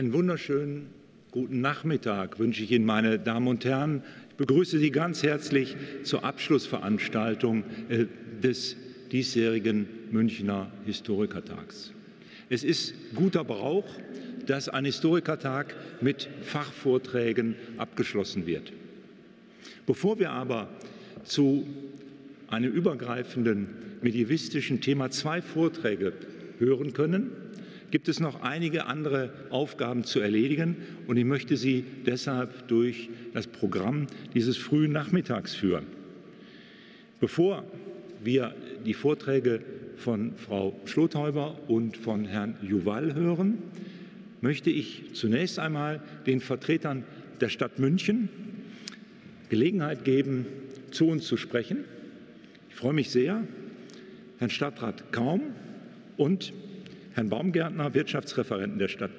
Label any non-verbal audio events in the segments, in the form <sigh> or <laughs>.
Einen wunderschönen guten Nachmittag wünsche ich Ihnen, meine Damen und Herren. Ich begrüße Sie ganz herzlich zur Abschlussveranstaltung äh, des diesjährigen Münchner Historikertags. Es ist guter Brauch, dass ein Historikertag mit Fachvorträgen abgeschlossen wird. Bevor wir aber zu einem übergreifenden medievistischen Thema zwei Vorträge hören können, gibt es noch einige andere Aufgaben zu erledigen und ich möchte Sie deshalb durch das Programm dieses frühen Nachmittags führen. Bevor wir die Vorträge von Frau Schlothäuber und von Herrn Juval hören, möchte ich zunächst einmal den Vertretern der Stadt München Gelegenheit geben, zu uns zu sprechen. Ich freue mich sehr, Herrn Stadtrat Kaum und Herrn Baumgärtner, Wirtschaftsreferenten der Stadt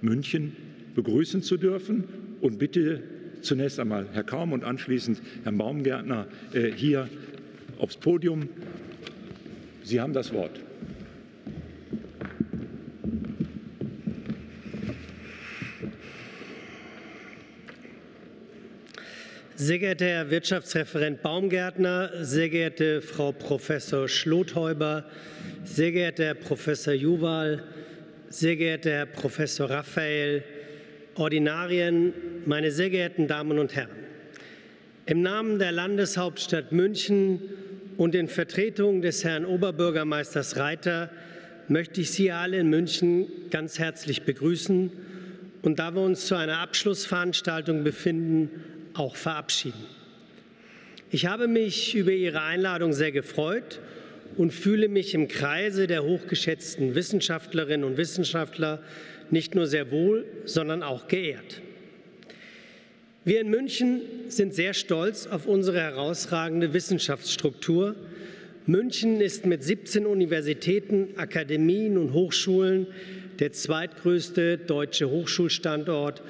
München, begrüßen zu dürfen und bitte zunächst einmal Herr Kaum und anschließend Herrn Baumgärtner äh, hier aufs Podium. Sie haben das Wort. Sehr geehrter Herr Wirtschaftsreferent Baumgärtner, sehr geehrte Frau Professor Schlothäuber, sehr geehrter Herr Professor Juwal, sehr geehrter Herr Professor Raphael, Ordinarien, meine sehr geehrten Damen und Herren. Im Namen der Landeshauptstadt München und in Vertretung des Herrn Oberbürgermeisters Reiter möchte ich Sie alle in München ganz herzlich begrüßen und da wir uns zu einer Abschlussveranstaltung befinden, auch verabschieden. Ich habe mich über Ihre Einladung sehr gefreut und fühle mich im Kreise der hochgeschätzten Wissenschaftlerinnen und Wissenschaftler nicht nur sehr wohl, sondern auch geehrt. Wir in München sind sehr stolz auf unsere herausragende Wissenschaftsstruktur. München ist mit 17 Universitäten, Akademien und Hochschulen der zweitgrößte deutsche Hochschulstandort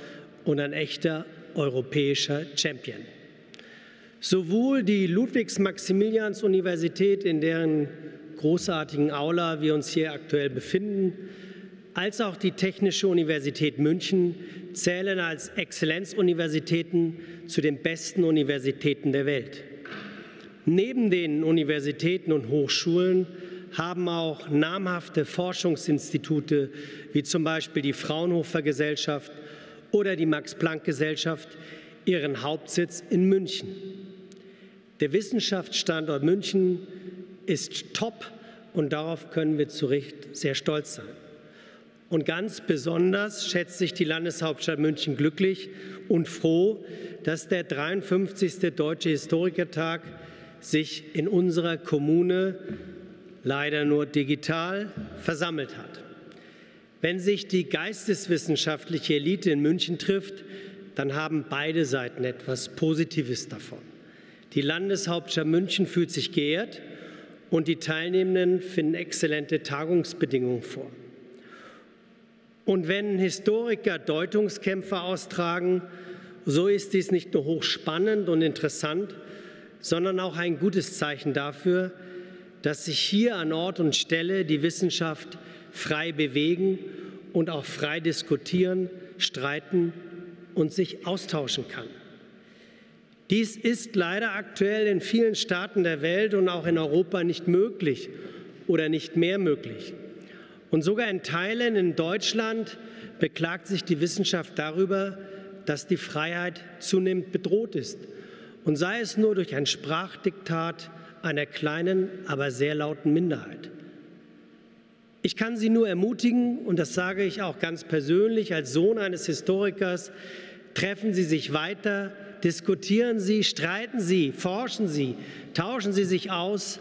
und ein echter europäischer Champion. Sowohl die Ludwigs-Maximilians-Universität, in deren großartigen Aula wir uns hier aktuell befinden, als auch die Technische Universität München zählen als Exzellenzuniversitäten zu den besten Universitäten der Welt. Neben den Universitäten und Hochschulen haben auch namhafte Forschungsinstitute wie zum Beispiel die Fraunhofer Gesellschaft oder die Max-Planck-Gesellschaft ihren Hauptsitz in München. Der Wissenschaftsstandort München ist top und darauf können wir zu Recht sehr stolz sein. Und ganz besonders schätzt sich die Landeshauptstadt München glücklich und froh, dass der 53. Deutsche Historikertag sich in unserer Kommune leider nur digital versammelt hat. Wenn sich die geisteswissenschaftliche Elite in München trifft, dann haben beide Seiten etwas Positives davon. Die Landeshauptstadt München fühlt sich geehrt und die Teilnehmenden finden exzellente Tagungsbedingungen vor. Und wenn Historiker Deutungskämpfe austragen, so ist dies nicht nur hochspannend und interessant, sondern auch ein gutes Zeichen dafür, dass sich hier an Ort und Stelle die Wissenschaft frei bewegen und auch frei diskutieren, streiten und sich austauschen kann. Dies ist leider aktuell in vielen Staaten der Welt und auch in Europa nicht möglich oder nicht mehr möglich. Und sogar in Teilen in Deutschland beklagt sich die Wissenschaft darüber, dass die Freiheit zunehmend bedroht ist. Und sei es nur durch ein Sprachdiktat einer kleinen, aber sehr lauten Minderheit. Ich kann Sie nur ermutigen, und das sage ich auch ganz persönlich als Sohn eines Historikers, treffen Sie sich weiter, diskutieren Sie, streiten Sie, forschen Sie, tauschen Sie sich aus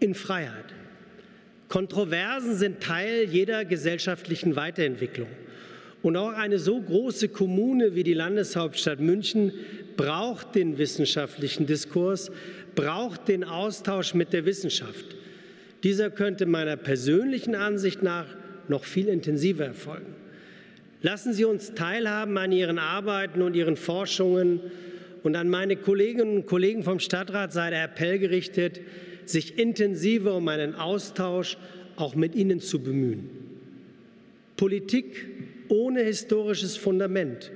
in Freiheit. Kontroversen sind Teil jeder gesellschaftlichen Weiterentwicklung. Und auch eine so große Kommune wie die Landeshauptstadt München braucht den wissenschaftlichen Diskurs, braucht den Austausch mit der Wissenschaft. Dieser könnte meiner persönlichen Ansicht nach noch viel intensiver erfolgen. Lassen Sie uns teilhaben an Ihren Arbeiten und Ihren Forschungen und an meine Kolleginnen und Kollegen vom Stadtrat sei der Appell gerichtet, sich intensiver um einen Austausch auch mit Ihnen zu bemühen. Politik ohne historisches Fundament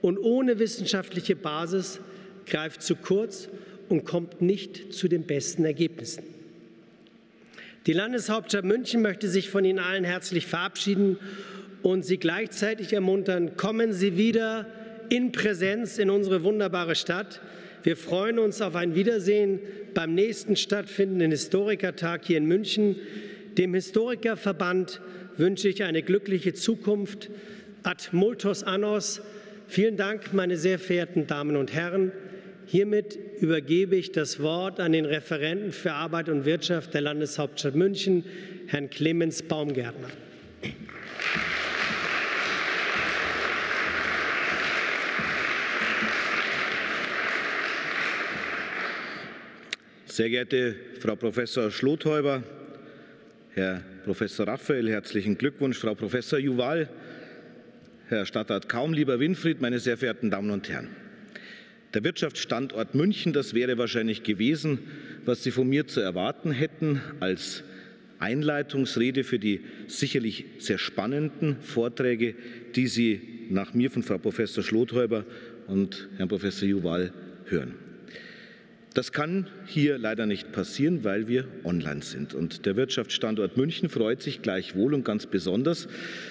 und ohne wissenschaftliche Basis greift zu kurz und kommt nicht zu den besten Ergebnissen. Die Landeshauptstadt München möchte sich von Ihnen allen herzlich verabschieden und Sie gleichzeitig ermuntern, kommen Sie wieder in Präsenz in unsere wunderbare Stadt. Wir freuen uns auf ein Wiedersehen beim nächsten stattfindenden Historikertag hier in München. Dem Historikerverband wünsche ich eine glückliche Zukunft. Ad multos annos. Vielen Dank, meine sehr verehrten Damen und Herren. Hiermit übergebe ich das Wort an den Referenten für Arbeit und Wirtschaft der Landeshauptstadt München, Herrn Clemens Baumgärtner. Sehr geehrte Frau Professor Schlothäuber, Herr Professor Raphael, herzlichen Glückwunsch, Frau Professor Juval, Herr Stadtrat Kaum, lieber Winfried, meine sehr verehrten Damen und Herren. Der Wirtschaftsstandort München, das wäre wahrscheinlich gewesen, was Sie von mir zu erwarten hätten als Einleitungsrede für die sicherlich sehr spannenden Vorträge, die Sie nach mir von Frau Professor Schlothäuber und Herrn Professor Juval hören. Das kann hier leider nicht passieren, weil wir online sind. Und der Wirtschaftsstandort München freut sich gleichwohl und ganz besonders,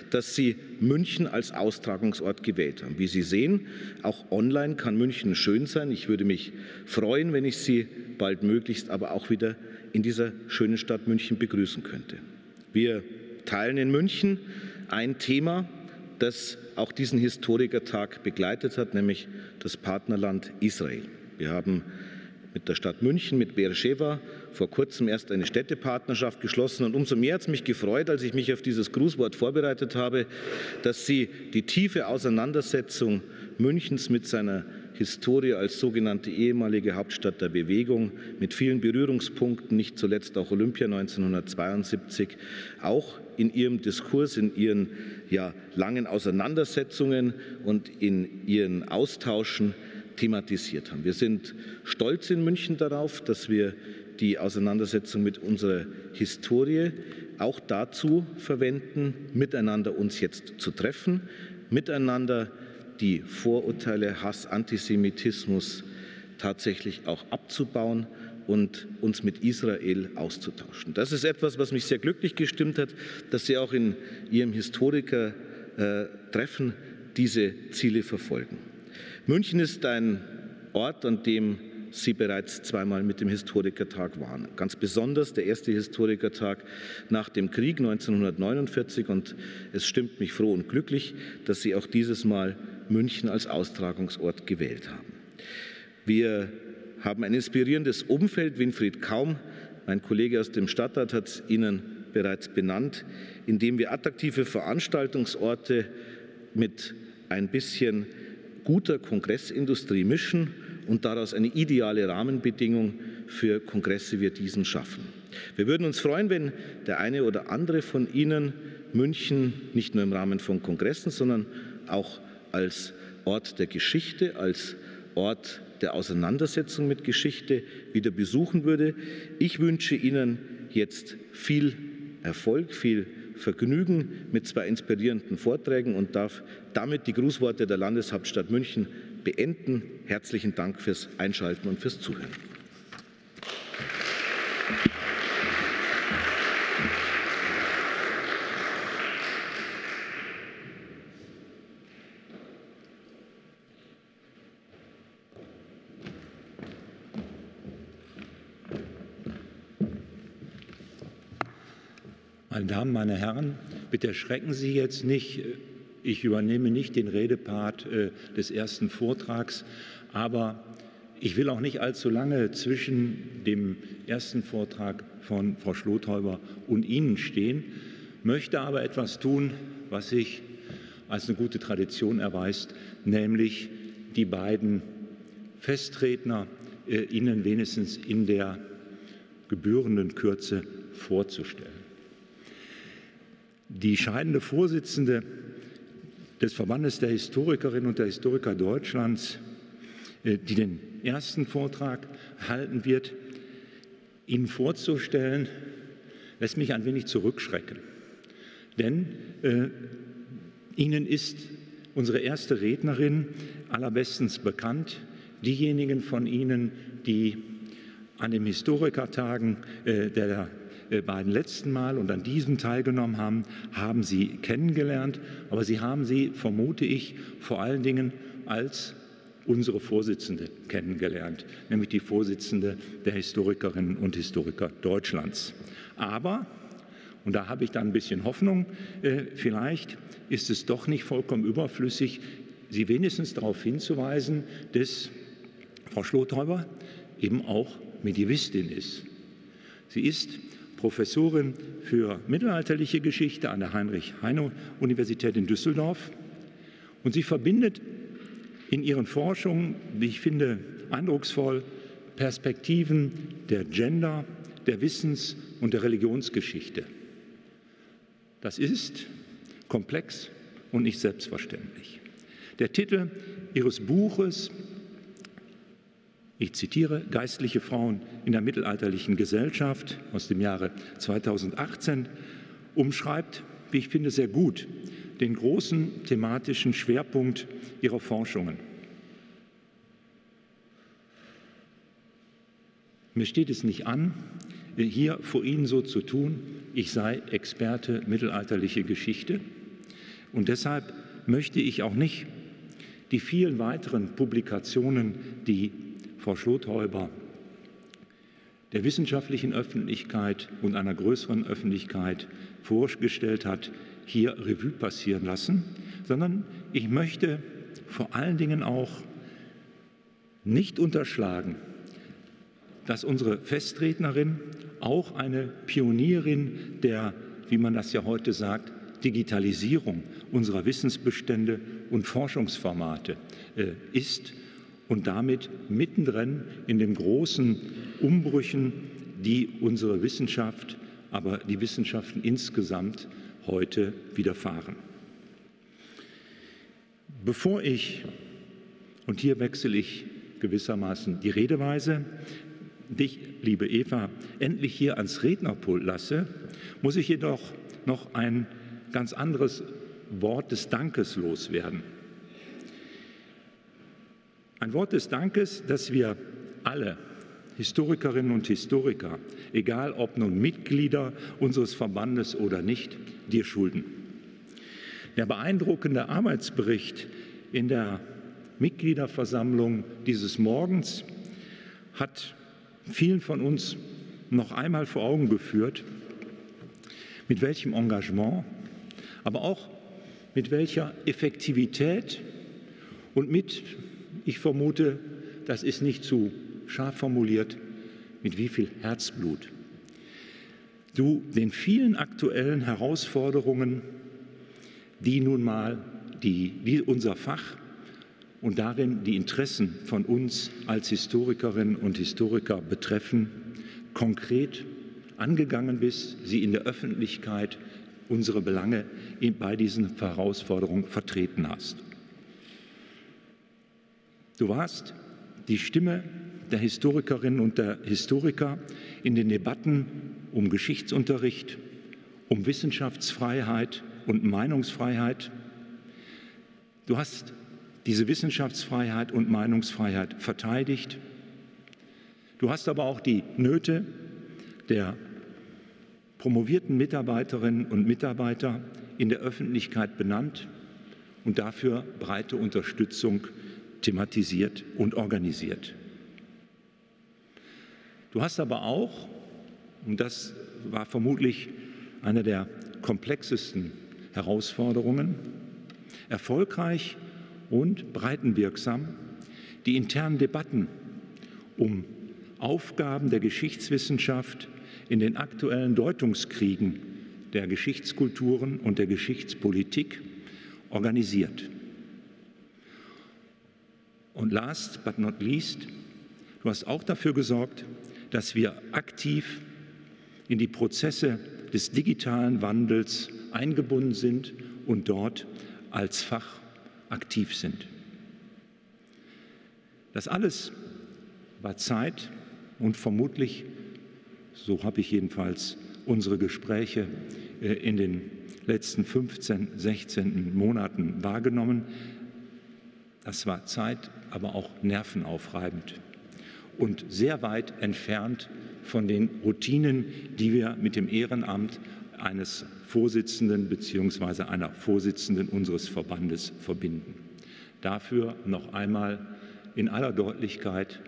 dass Sie München als Austragungsort gewählt haben. Wie Sie sehen, auch online kann München schön sein. Ich würde mich freuen, wenn ich Sie bald möglichst aber auch wieder in dieser schönen Stadt München begrüßen könnte. Wir teilen in München ein Thema, das auch diesen Historikertag begleitet hat, nämlich das Partnerland Israel. Wir haben mit der Stadt München, mit Beersheba vor kurzem erst eine Städtepartnerschaft geschlossen. Und umso mehr hat es mich gefreut, als ich mich auf dieses Grußwort vorbereitet habe, dass Sie die tiefe Auseinandersetzung Münchens mit seiner Historie als sogenannte ehemalige Hauptstadt der Bewegung mit vielen Berührungspunkten, nicht zuletzt auch Olympia 1972, auch in ihrem Diskurs, in ihren ja, langen Auseinandersetzungen und in ihren Austauschen thematisiert haben. Wir sind stolz in München darauf, dass wir die Auseinandersetzung mit unserer Historie auch dazu verwenden, miteinander uns jetzt zu treffen, miteinander die Vorurteile, Hass, Antisemitismus tatsächlich auch abzubauen und uns mit Israel auszutauschen. Das ist etwas, was mich sehr glücklich gestimmt hat, dass Sie auch in Ihrem Historiker-Treffen diese Ziele verfolgen. München ist ein Ort, an dem Sie bereits zweimal mit dem Historikertag waren. Ganz besonders der erste Historikertag nach dem Krieg 1949 und es stimmt mich froh und glücklich, dass Sie auch dieses Mal München als Austragungsort gewählt haben. Wir haben ein inspirierendes Umfeld. Winfried Kaum, mein Kollege aus dem Stadtrat, hat es Ihnen bereits benannt, in dem wir attraktive Veranstaltungsorte mit ein bisschen guter Kongressindustrie mischen und daraus eine ideale Rahmenbedingung für Kongresse wie diesen schaffen. Wir würden uns freuen, wenn der eine oder andere von Ihnen München nicht nur im Rahmen von Kongressen, sondern auch als Ort der Geschichte, als Ort der Auseinandersetzung mit Geschichte wieder besuchen würde. Ich wünsche Ihnen jetzt viel Erfolg, viel Vergnügen mit zwei inspirierenden Vorträgen und darf damit die Grußworte der Landeshauptstadt München beenden. Herzlichen Dank fürs Einschalten und fürs Zuhören. Meine Damen, meine Herren, bitte erschrecken Sie jetzt nicht. Ich übernehme nicht den Redepart äh, des ersten Vortrags, aber ich will auch nicht allzu lange zwischen dem ersten Vortrag von Frau Schlothäuber und Ihnen stehen, möchte aber etwas tun, was sich als eine gute Tradition erweist, nämlich die beiden Festredner äh, Ihnen wenigstens in der gebührenden Kürze vorzustellen. Die scheidende Vorsitzende des Verbandes der Historikerinnen und der Historiker Deutschlands, äh, die den ersten Vortrag halten wird, Ihnen vorzustellen, lässt mich ein wenig zurückschrecken. Denn äh, Ihnen ist unsere erste Rednerin allerbestens bekannt. Diejenigen von Ihnen, die an den Historikertagen äh, der beiden letzten Mal und an diesem teilgenommen haben, haben Sie kennengelernt. Aber Sie haben sie, vermute ich, vor allen Dingen als unsere Vorsitzende kennengelernt, nämlich die Vorsitzende der Historikerinnen und Historiker Deutschlands. Aber, und da habe ich dann ein bisschen Hoffnung, äh, vielleicht ist es doch nicht vollkommen überflüssig, Sie wenigstens darauf hinzuweisen, dass Frau Schlothäuber eben auch Medievistin ist. Sie ist Professorin für mittelalterliche Geschichte an der Heinrich-Heine-Universität in Düsseldorf und sie verbindet in ihren Forschungen, wie ich finde, eindrucksvoll Perspektiven der Gender, der Wissens- und der Religionsgeschichte. Das ist komplex und nicht selbstverständlich. Der Titel ihres Buches, ich zitiere, Geistliche Frauen in der mittelalterlichen Gesellschaft aus dem Jahre 2018, umschreibt, wie ich finde, sehr gut den großen thematischen Schwerpunkt ihrer Forschungen. Mir steht es nicht an, hier vor Ihnen so zu tun, ich sei Experte mittelalterliche Geschichte. Und deshalb möchte ich auch nicht die vielen weiteren Publikationen, die Frau Schlothäuber der wissenschaftlichen Öffentlichkeit und einer größeren Öffentlichkeit vorgestellt hat, hier Revue passieren lassen, sondern ich möchte vor allen Dingen auch nicht unterschlagen, dass unsere Festrednerin auch eine Pionierin der, wie man das ja heute sagt, Digitalisierung unserer Wissensbestände und Forschungsformate äh, ist und damit mittendrin in den großen Umbrüchen, die unsere Wissenschaft, aber die Wissenschaften insgesamt heute widerfahren. Bevor ich, und hier wechsle ich gewissermaßen die Redeweise, dich, liebe Eva, endlich hier ans Rednerpult lasse, muss ich jedoch noch ein ganz anderes Wort des Dankes loswerden. Ein Wort des Dankes, das wir alle Historikerinnen und Historiker, egal ob nun Mitglieder unseres Verbandes oder nicht, dir schulden. Der beeindruckende Arbeitsbericht in der Mitgliederversammlung dieses Morgens hat vielen von uns noch einmal vor Augen geführt, mit welchem Engagement, aber auch mit welcher Effektivität und mit, ich vermute, das ist nicht zu scharf formuliert, mit wie viel Herzblut du den vielen aktuellen Herausforderungen, die nun mal die, die unser Fach und darin die Interessen von uns als Historikerinnen und Historiker betreffen, konkret angegangen bist, sie in der Öffentlichkeit unsere Belange bei diesen Herausforderungen vertreten hast. Du warst die Stimme der Historikerinnen und der Historiker in den Debatten um Geschichtsunterricht, um Wissenschaftsfreiheit und Meinungsfreiheit. Du hast diese Wissenschaftsfreiheit und Meinungsfreiheit verteidigt. Du hast aber auch die Nöte der promovierten Mitarbeiterinnen und Mitarbeiter in der Öffentlichkeit benannt und dafür breite Unterstützung thematisiert und organisiert. Du hast aber auch, und das war vermutlich eine der komplexesten Herausforderungen, erfolgreich und breitenwirksam die internen Debatten um Aufgaben der Geschichtswissenschaft in den aktuellen Deutungskriegen der Geschichtskulturen und der Geschichtspolitik organisiert. Und last but not least, du hast auch dafür gesorgt, dass wir aktiv in die Prozesse des digitalen Wandels eingebunden sind und dort als Fach aktiv sind. Das alles war Zeit und vermutlich, so habe ich jedenfalls unsere Gespräche äh, in den letzten 15, 16 Monaten wahrgenommen. Das war Zeit, aber auch nervenaufreibend und sehr weit entfernt von den Routinen, die wir mit dem Ehrenamt eines Vorsitzenden bzw. einer Vorsitzenden unseres Verbandes verbinden. Dafür noch einmal in aller Deutlichkeit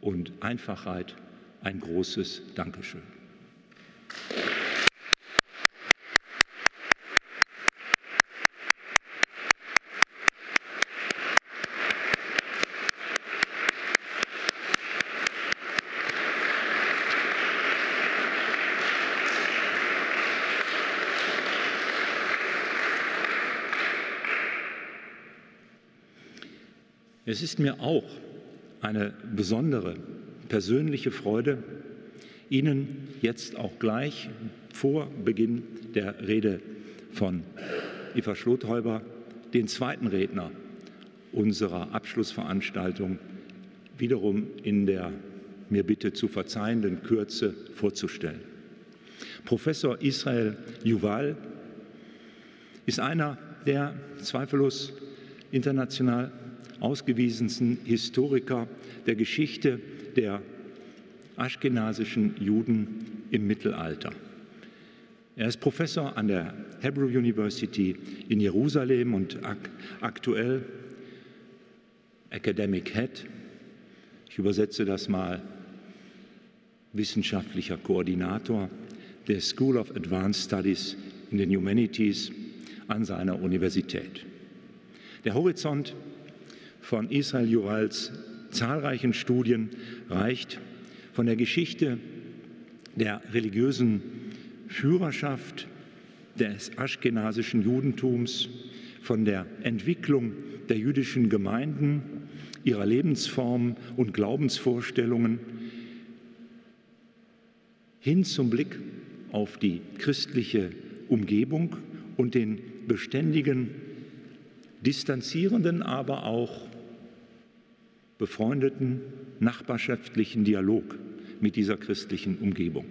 und Einfachheit ein großes Dankeschön. Es ist mir auch eine besondere persönliche Freude, Ihnen jetzt auch gleich vor Beginn der Rede von Eva Schlothäuber den zweiten Redner unserer Abschlussveranstaltung wiederum in der mir bitte zu verzeihenden Kürze vorzustellen. Professor Israel Yuval ist einer der zweifellos international ausgewiesensten Historiker der Geschichte der aschkenasischen Juden im Mittelalter. Er ist Professor an der Hebrew University in Jerusalem und ak aktuell Academic Head. Ich übersetze das mal wissenschaftlicher Koordinator der School of Advanced Studies in den Humanities an seiner Universität. Der Horizont von Israel Jurals zahlreichen Studien reicht von der Geschichte der religiösen Führerschaft des aschkenasischen Judentums, von der Entwicklung der jüdischen Gemeinden, ihrer Lebensformen und Glaubensvorstellungen hin zum Blick auf die christliche Umgebung und den beständigen, distanzierenden, aber auch befreundeten nachbarschaftlichen Dialog mit dieser christlichen Umgebung.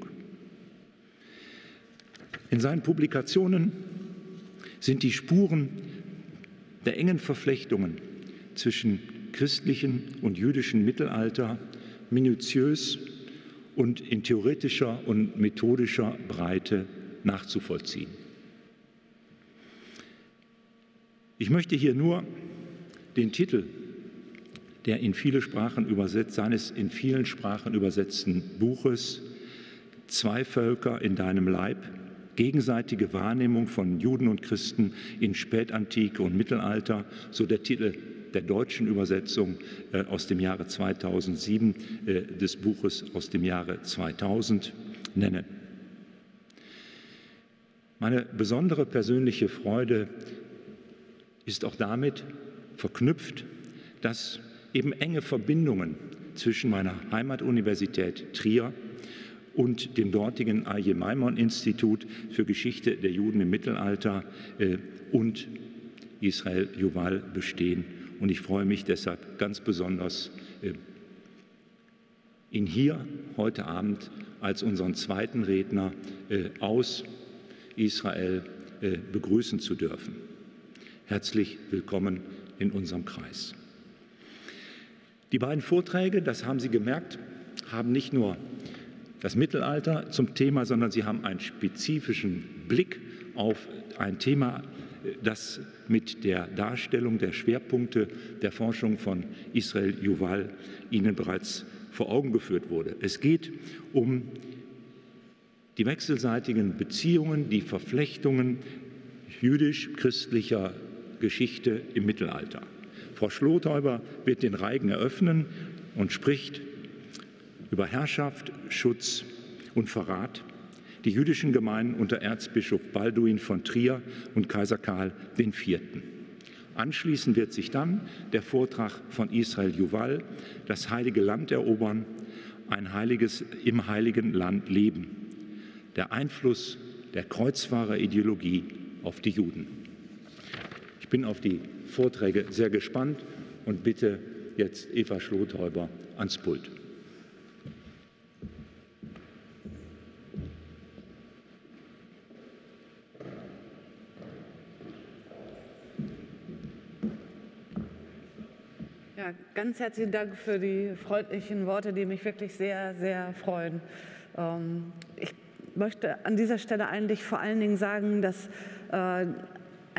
In seinen Publikationen sind die Spuren der engen Verflechtungen zwischen christlichen und jüdischen Mittelalter minutiös und in theoretischer und methodischer Breite nachzuvollziehen. Ich möchte hier nur den Titel der in viele Sprachen übersetzt, seines in vielen Sprachen übersetzten Buches Zwei Völker in deinem Leib, gegenseitige Wahrnehmung von Juden und Christen in Spätantike und Mittelalter, so der Titel der deutschen Übersetzung äh, aus dem Jahre 2007 äh, des Buches aus dem Jahre 2000 nennen. Meine besondere persönliche Freude ist auch damit verknüpft, dass eben enge Verbindungen zwischen meiner Heimatuniversität Trier und dem dortigen A.J. Maimon Institut für Geschichte der Juden im Mittelalter äh, und Israel Juval bestehen. Und ich freue mich deshalb ganz besonders, äh, ihn hier heute Abend als unseren zweiten Redner äh, aus Israel begrüßen zu dürfen. Herzlich willkommen in unserem Kreis. Die beiden Vorträge, das haben Sie gemerkt, haben nicht nur das Mittelalter zum Thema, sondern sie haben einen spezifischen Blick auf ein Thema, das mit der Darstellung der Schwerpunkte der Forschung von Israel Yuval Ihnen bereits vor Augen geführt wurde. Es geht um die wechselseitigen Beziehungen, die Verflechtungen jüdisch-christlicher Geschichte im Mittelalter. Frau Schlothäuber wird den Reigen eröffnen und spricht über Herrschaft, Schutz und Verrat, die jüdischen Gemeinden unter Erzbischof Balduin von Trier und Kaiser Karl IV. Anschließend wird sich dann der Vortrag von Israel Juval, das heilige Land erobern, ein heiliges im heiligen Land leben, der Einfluss der Kreuzfahrerideologie auf die Juden. Ich bin auf die Vorträge sehr gespannt und bitte jetzt Eva Schlothäuber ans Pult. Ja, ganz herzlichen Dank für die freundlichen Worte, die mich wirklich sehr, sehr freuen. Ähm, ich möchte an dieser Stelle eigentlich vor allen Dingen sagen, dass äh,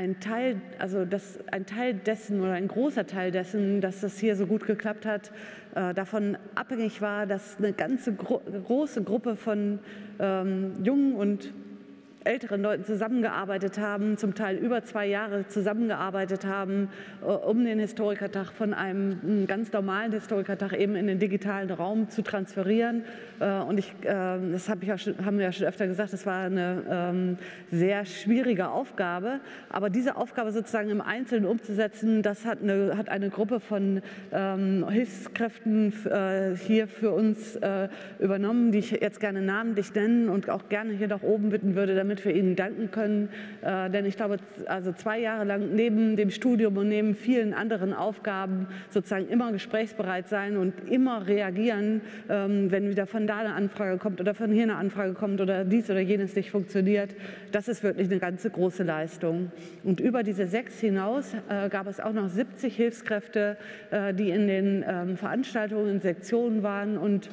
ein Teil, also dass ein Teil dessen oder ein großer Teil dessen, dass das hier so gut geklappt hat, äh, davon abhängig war, dass eine ganze gro große Gruppe von ähm, jungen und älteren Leuten zusammengearbeitet haben, zum Teil über zwei Jahre zusammengearbeitet haben, äh, um den Historikertag von einem ganz normalen Historikertag eben in den digitalen Raum zu transferieren. Äh, und ich, äh, das hab ich ja schon, haben wir ja schon öfter gesagt, das war eine ähm, sehr schwierige Aufgabe. Aber diese Aufgabe sozusagen im Einzelnen umzusetzen, das hat eine, hat eine Gruppe von ähm, Hilfskräften hier für uns übernommen, die ich jetzt gerne namentlich nennen und auch gerne hier nach oben bitten würde, damit damit wir Ihnen danken können. Äh, denn ich glaube, also zwei Jahre lang neben dem Studium und neben vielen anderen Aufgaben sozusagen immer gesprächsbereit sein und immer reagieren, ähm, wenn wieder von da eine Anfrage kommt oder von hier eine Anfrage kommt oder dies oder jenes nicht funktioniert. Das ist wirklich eine ganze große Leistung. Und über diese sechs hinaus äh, gab es auch noch 70 Hilfskräfte, äh, die in den ähm, Veranstaltungen, in Sektionen waren und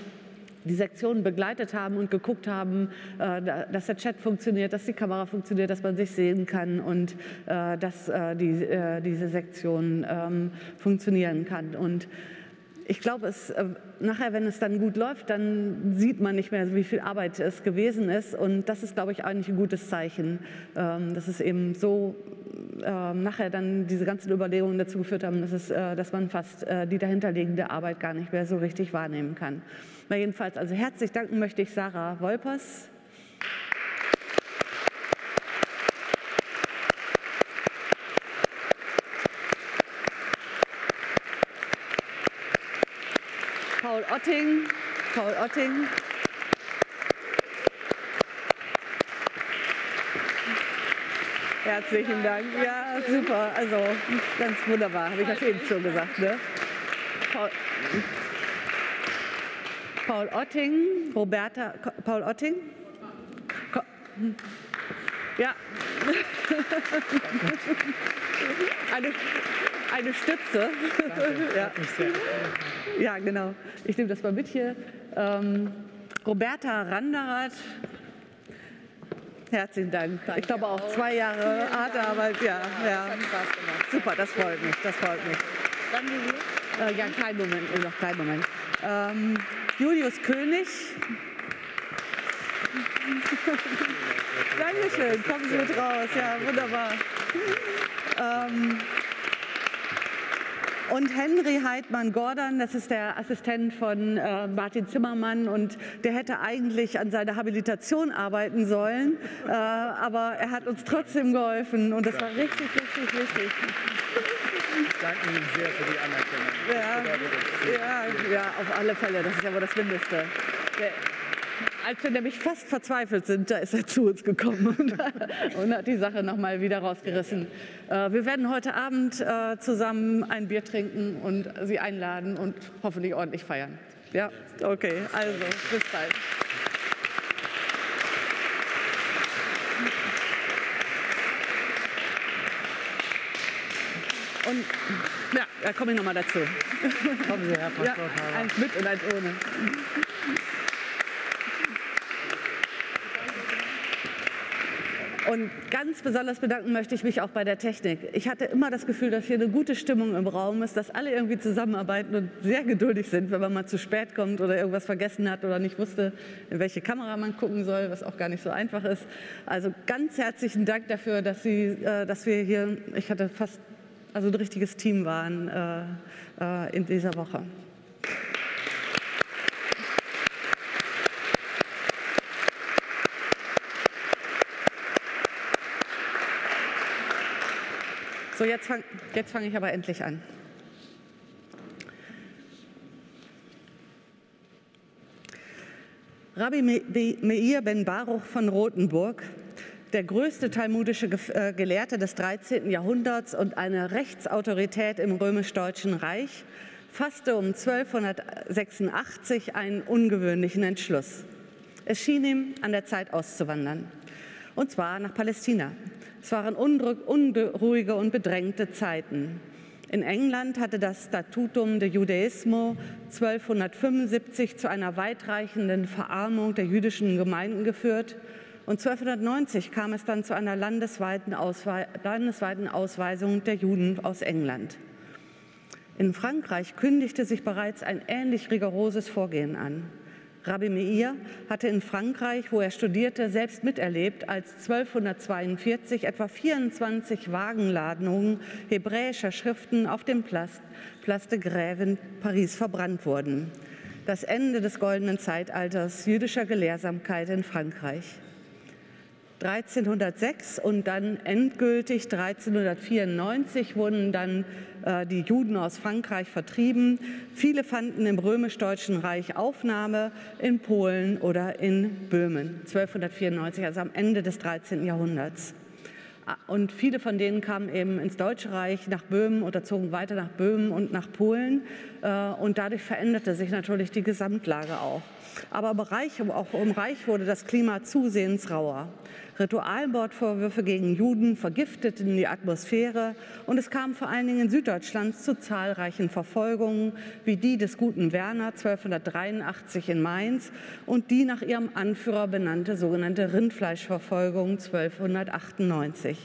die Sektionen begleitet haben und geguckt haben, äh, dass der Chat funktioniert, dass die Kamera funktioniert, dass man sich sehen kann und äh, dass äh, diese Sektion ähm, funktionieren kann. Und ich glaube, es, nachher, wenn es dann gut läuft, dann sieht man nicht mehr, wie viel Arbeit es gewesen ist. Und das ist, glaube ich, eigentlich ein gutes Zeichen, ähm, dass es eben so ähm, nachher dann diese ganzen Überlegungen dazu geführt haben, dass, es, dass man fast die dahinterliegende Arbeit gar nicht mehr so richtig wahrnehmen kann. Na jedenfalls, also herzlich danken möchte ich Sarah Wolpers. Paul Otting, Paul Otting. Herzlichen Dank. Ja, super. Also ganz wunderbar, habe ich auf jeden schon gesagt. Ne? Paul. Paul Otting, Roberta, Paul Otting? Ja. <laughs> eine, eine Stütze. ja. ja, genau. Ich nehme das mal mit hier. Ähm, Roberta Randerath. Herzlichen Dank. Ich glaube auch zwei Jahre harte Arbeit. Ja, ja. Super, das freut mich. Das freut mich. Äh, ja, kein Moment, noch kein Moment. Ähm, Julius König. Dankeschön, kommen Sie mit raus. Ja, wunderbar. Ähm, und Henry Heidmann-Gordon, das ist der Assistent von äh, Martin Zimmermann und der hätte eigentlich an seiner Habilitation arbeiten sollen, äh, aber er hat uns trotzdem geholfen und das war richtig, richtig wichtig. Ich danke Ihnen sehr für die Anerkennung. Ja, ja, ja, auf alle Fälle, das ist ja wohl das Mindeste. Der, als wir nämlich fast verzweifelt sind, da ist er zu uns gekommen <laughs> und, und hat die Sache nochmal wieder rausgerissen. Äh, wir werden heute Abend äh, zusammen ein Bier trinken und Sie einladen und hoffentlich ordentlich feiern. Ja, okay, also bis bald. Und ja, da komme ich nochmal dazu. Kommen Sie, Herr Pastor. Ja, eins mit und eins ohne. Und ganz besonders bedanken möchte ich mich auch bei der Technik. Ich hatte immer das Gefühl, dass hier eine gute Stimmung im Raum ist, dass alle irgendwie zusammenarbeiten und sehr geduldig sind, wenn man mal zu spät kommt oder irgendwas vergessen hat oder nicht wusste, in welche Kamera man gucken soll, was auch gar nicht so einfach ist. Also ganz herzlichen Dank dafür, dass, Sie, äh, dass wir hier, ich hatte fast also ein richtiges Team waren äh, äh, in dieser Woche. So, jetzt fange fang ich aber endlich an. Rabbi Meir ben Baruch von Rothenburg der größte talmudische äh, Gelehrte des 13. Jahrhunderts und eine Rechtsautorität im römisch-deutschen Reich, fasste um 1286 einen ungewöhnlichen Entschluss. Es schien ihm an der Zeit auszuwandern, und zwar nach Palästina. Es waren unruhige und bedrängte Zeiten. In England hatte das Statutum de Judaismo 1275 zu einer weitreichenden Verarmung der jüdischen Gemeinden geführt und 1290 kam es dann zu einer landesweiten, Auswe landesweiten Ausweisung der Juden aus England. In Frankreich kündigte sich bereits ein ähnlich rigoroses Vorgehen an. Rabbi Meir hatte in Frankreich, wo er studierte, selbst miterlebt, als 1242 etwa 24 Wagenladungen hebräischer Schriften auf dem Place, Place de Grève in Paris verbrannt wurden. Das Ende des goldenen Zeitalters jüdischer Gelehrsamkeit in Frankreich. 1306 und dann endgültig 1394 wurden dann äh, die Juden aus Frankreich vertrieben. Viele fanden im römisch-deutschen Reich Aufnahme in Polen oder in Böhmen 1294, also am Ende des 13. Jahrhunderts. Ah, und viele von denen kamen eben ins Deutsche Reich, nach Böhmen oder zogen weiter nach Böhmen und nach Polen. Äh, und dadurch veränderte sich natürlich die Gesamtlage auch. Aber auch im Reich wurde das Klima zusehends rauer. Ritualmordvorwürfe gegen Juden vergifteten die Atmosphäre und es kam vor allen Dingen in Süddeutschland zu zahlreichen Verfolgungen, wie die des guten Werner 1283 in Mainz und die nach ihrem Anführer benannte sogenannte Rindfleischverfolgung 1298.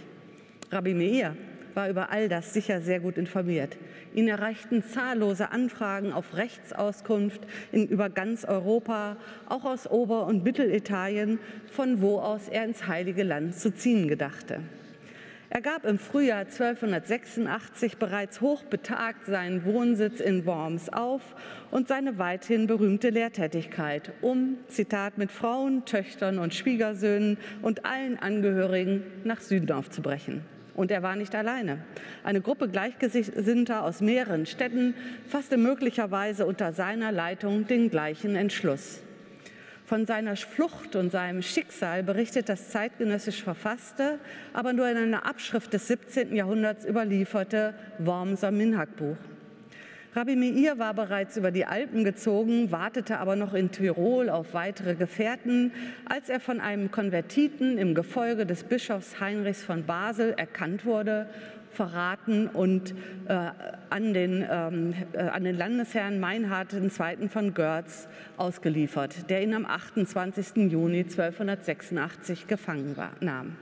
Rabbi Meir war über all das sicher sehr gut informiert. Ihn erreichten zahllose Anfragen auf Rechtsauskunft in, über ganz Europa, auch aus Ober- und Mittelitalien, von wo aus er ins Heilige Land zu ziehen gedachte. Er gab im Frühjahr 1286 bereits hochbetagt seinen Wohnsitz in Worms auf und seine weithin berühmte Lehrtätigkeit, um, Zitat, mit Frauen, Töchtern und Schwiegersöhnen und allen Angehörigen nach Süden aufzubrechen. Und er war nicht alleine. Eine Gruppe Gleichgesinnter aus mehreren Städten fasste möglicherweise unter seiner Leitung den gleichen Entschluss. Von seiner Flucht und seinem Schicksal berichtet das zeitgenössisch verfasste, aber nur in einer Abschrift des 17. Jahrhunderts überlieferte Wormser Minhagbuch. Rabbi Meir war bereits über die Alpen gezogen, wartete aber noch in Tirol auf weitere Gefährten, als er von einem Konvertiten im Gefolge des Bischofs Heinrichs von Basel erkannt wurde, verraten und äh, an, den, ähm, äh, an den Landesherrn Meinhard II. von Görz ausgeliefert, der ihn am 28. Juni 1286 gefangen war, nahm.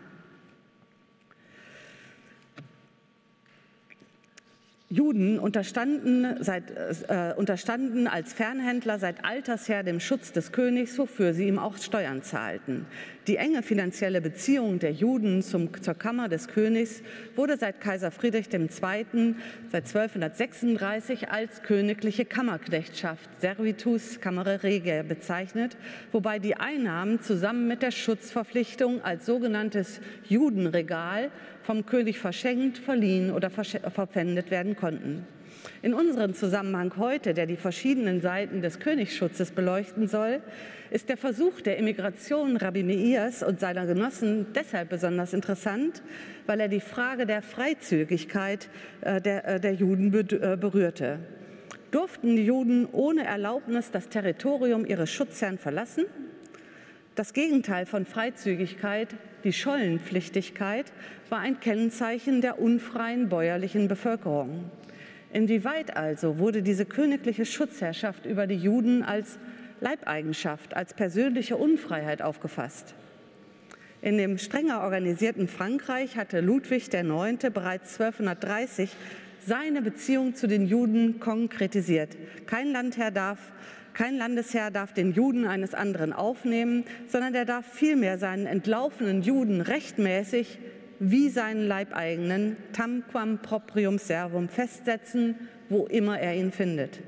Juden unterstanden, seit, äh, unterstanden als Fernhändler seit alters her dem Schutz des Königs, wofür sie ihm auch Steuern zahlten. Die enge finanzielle Beziehung der Juden zum, zur Kammer des Königs wurde seit Kaiser Friedrich II. seit 1236 als königliche Kammerknechtschaft, Servitus Camere Regia, bezeichnet, wobei die Einnahmen zusammen mit der Schutzverpflichtung als sogenanntes Judenregal vom König verschenkt, verliehen oder verpfändet werden konnten. In unserem Zusammenhang heute, der die verschiedenen Seiten des Königsschutzes beleuchten soll, ist der Versuch der Immigration Rabbi Meirs und seiner Genossen deshalb besonders interessant, weil er die Frage der Freizügigkeit äh, der, äh, der Juden äh, berührte. Durften die Juden ohne Erlaubnis das Territorium ihres Schutzherrn verlassen? Das Gegenteil von Freizügigkeit, die Schollenpflichtigkeit, war ein Kennzeichen der unfreien bäuerlichen Bevölkerung. Inwieweit also wurde diese königliche Schutzherrschaft über die Juden als Leibeigenschaft, als persönliche Unfreiheit aufgefasst? In dem strenger organisierten Frankreich hatte Ludwig IX. bereits 1230 seine Beziehung zu den Juden konkretisiert. Kein Landherr darf kein Landesherr darf den Juden eines anderen aufnehmen, sondern er darf vielmehr seinen entlaufenen Juden rechtmäßig wie seinen Leibeigenen tamquam proprium servum festsetzen, wo immer er ihn findet.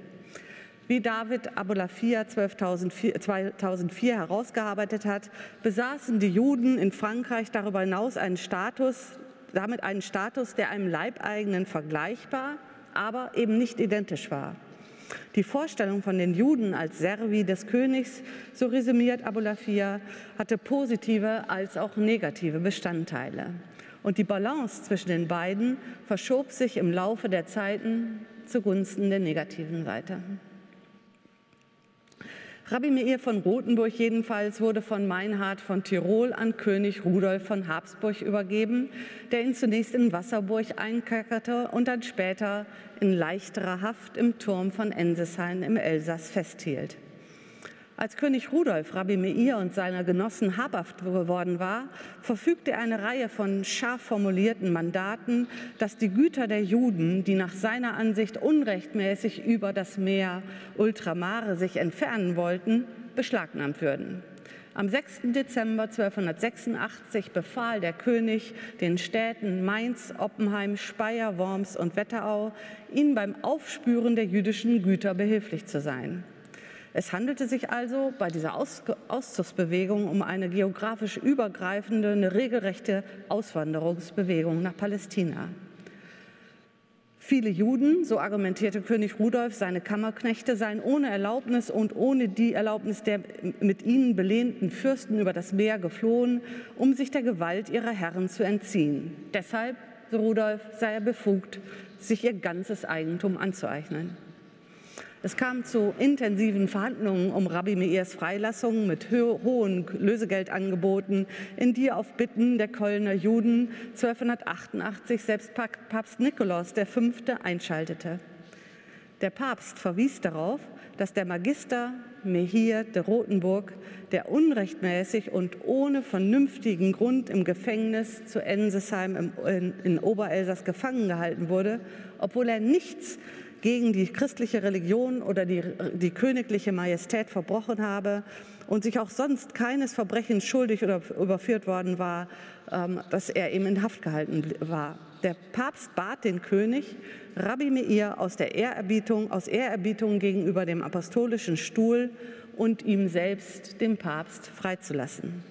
Wie David Abulafia 2004 herausgearbeitet hat, besaßen die Juden in Frankreich darüber hinaus einen Status, damit einen Status, der einem Leibeigenen vergleichbar, aber eben nicht identisch war. Die Vorstellung von den Juden als Servi des Königs, so resümiert Abulafia, hatte positive als auch negative Bestandteile. Und die Balance zwischen den beiden verschob sich im Laufe der Zeiten zugunsten der negativen Seite. Rabbi Meir von Rothenburg jedenfalls wurde von Meinhard von Tirol an König Rudolf von Habsburg übergeben, der ihn zunächst in Wasserburg einkerkerte und dann später in leichterer Haft im Turm von Ensesheim im Elsass festhielt. Als König Rudolf Rabbi Meir und seine Genossen habhaft geworden war, verfügte er eine Reihe von scharf formulierten Mandaten, dass die Güter der Juden, die nach seiner Ansicht unrechtmäßig über das Meer Ultramare sich entfernen wollten, beschlagnahmt würden. Am 6. Dezember 1286 befahl der König den Städten Mainz, Oppenheim, Speyer, Worms und Wetterau, ihnen beim Aufspüren der jüdischen Güter behilflich zu sein. Es handelte sich also bei dieser Aus Auszugsbewegung um eine geografisch übergreifende, eine regelrechte Auswanderungsbewegung nach Palästina. Viele Juden, so argumentierte König Rudolf, seine Kammerknechte seien ohne Erlaubnis und ohne die Erlaubnis der mit ihnen belehnten Fürsten über das Meer geflohen, um sich der Gewalt ihrer Herren zu entziehen. Deshalb, so Rudolf, sei er befugt, sich ihr ganzes Eigentum anzueignen. Es kam zu intensiven Verhandlungen um Rabbi Meirs Freilassung mit hohen Lösegeldangeboten, in die auf Bitten der Kölner Juden 1288 selbst Papst Nikolaus V. einschaltete. Der Papst verwies darauf, dass der Magister Mehir de Rothenburg, der unrechtmäßig und ohne vernünftigen Grund im Gefängnis zu Ensesheim in Oberelsass gefangen gehalten wurde, obwohl er nichts gegen die christliche Religion oder die, die königliche Majestät verbrochen habe und sich auch sonst keines Verbrechens schuldig oder überführt worden war, ähm, dass er eben in Haft gehalten war. Der Papst bat den König, Rabbi Meir aus der Ehrerbietung, aus Ehrerbietung gegenüber dem apostolischen Stuhl und ihm selbst, dem Papst, freizulassen.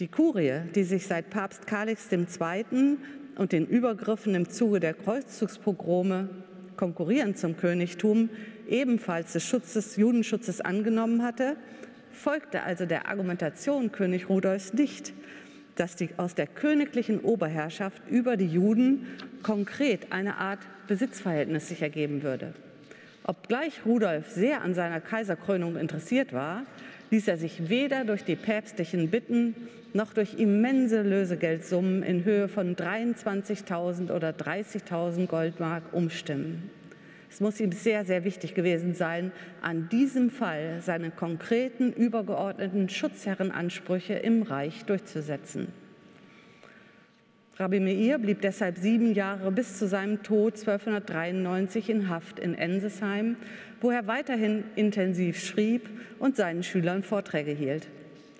Die Kurie, die sich seit Papst Kalix II. und den Übergriffen im Zuge der Kreuzzugspogrome konkurrierend zum Königtum, ebenfalls des Schutzes, Judenschutzes angenommen hatte, folgte also der Argumentation König Rudolfs nicht, dass die, aus der königlichen Oberherrschaft über die Juden konkret eine Art Besitzverhältnis sich ergeben würde. Obgleich Rudolf sehr an seiner Kaiserkrönung interessiert war, ließ er sich weder durch die päpstlichen Bitten noch durch immense Lösegeldsummen in Höhe von 23.000 oder 30.000 Goldmark umstimmen. Es muss ihm sehr, sehr wichtig gewesen sein, an diesem Fall seine konkreten, übergeordneten Schutzherrenansprüche im Reich durchzusetzen. Rabbi Meir blieb deshalb sieben Jahre bis zu seinem Tod 1293 in Haft in Ensesheim, wo er weiterhin intensiv schrieb und seinen Schülern Vorträge hielt.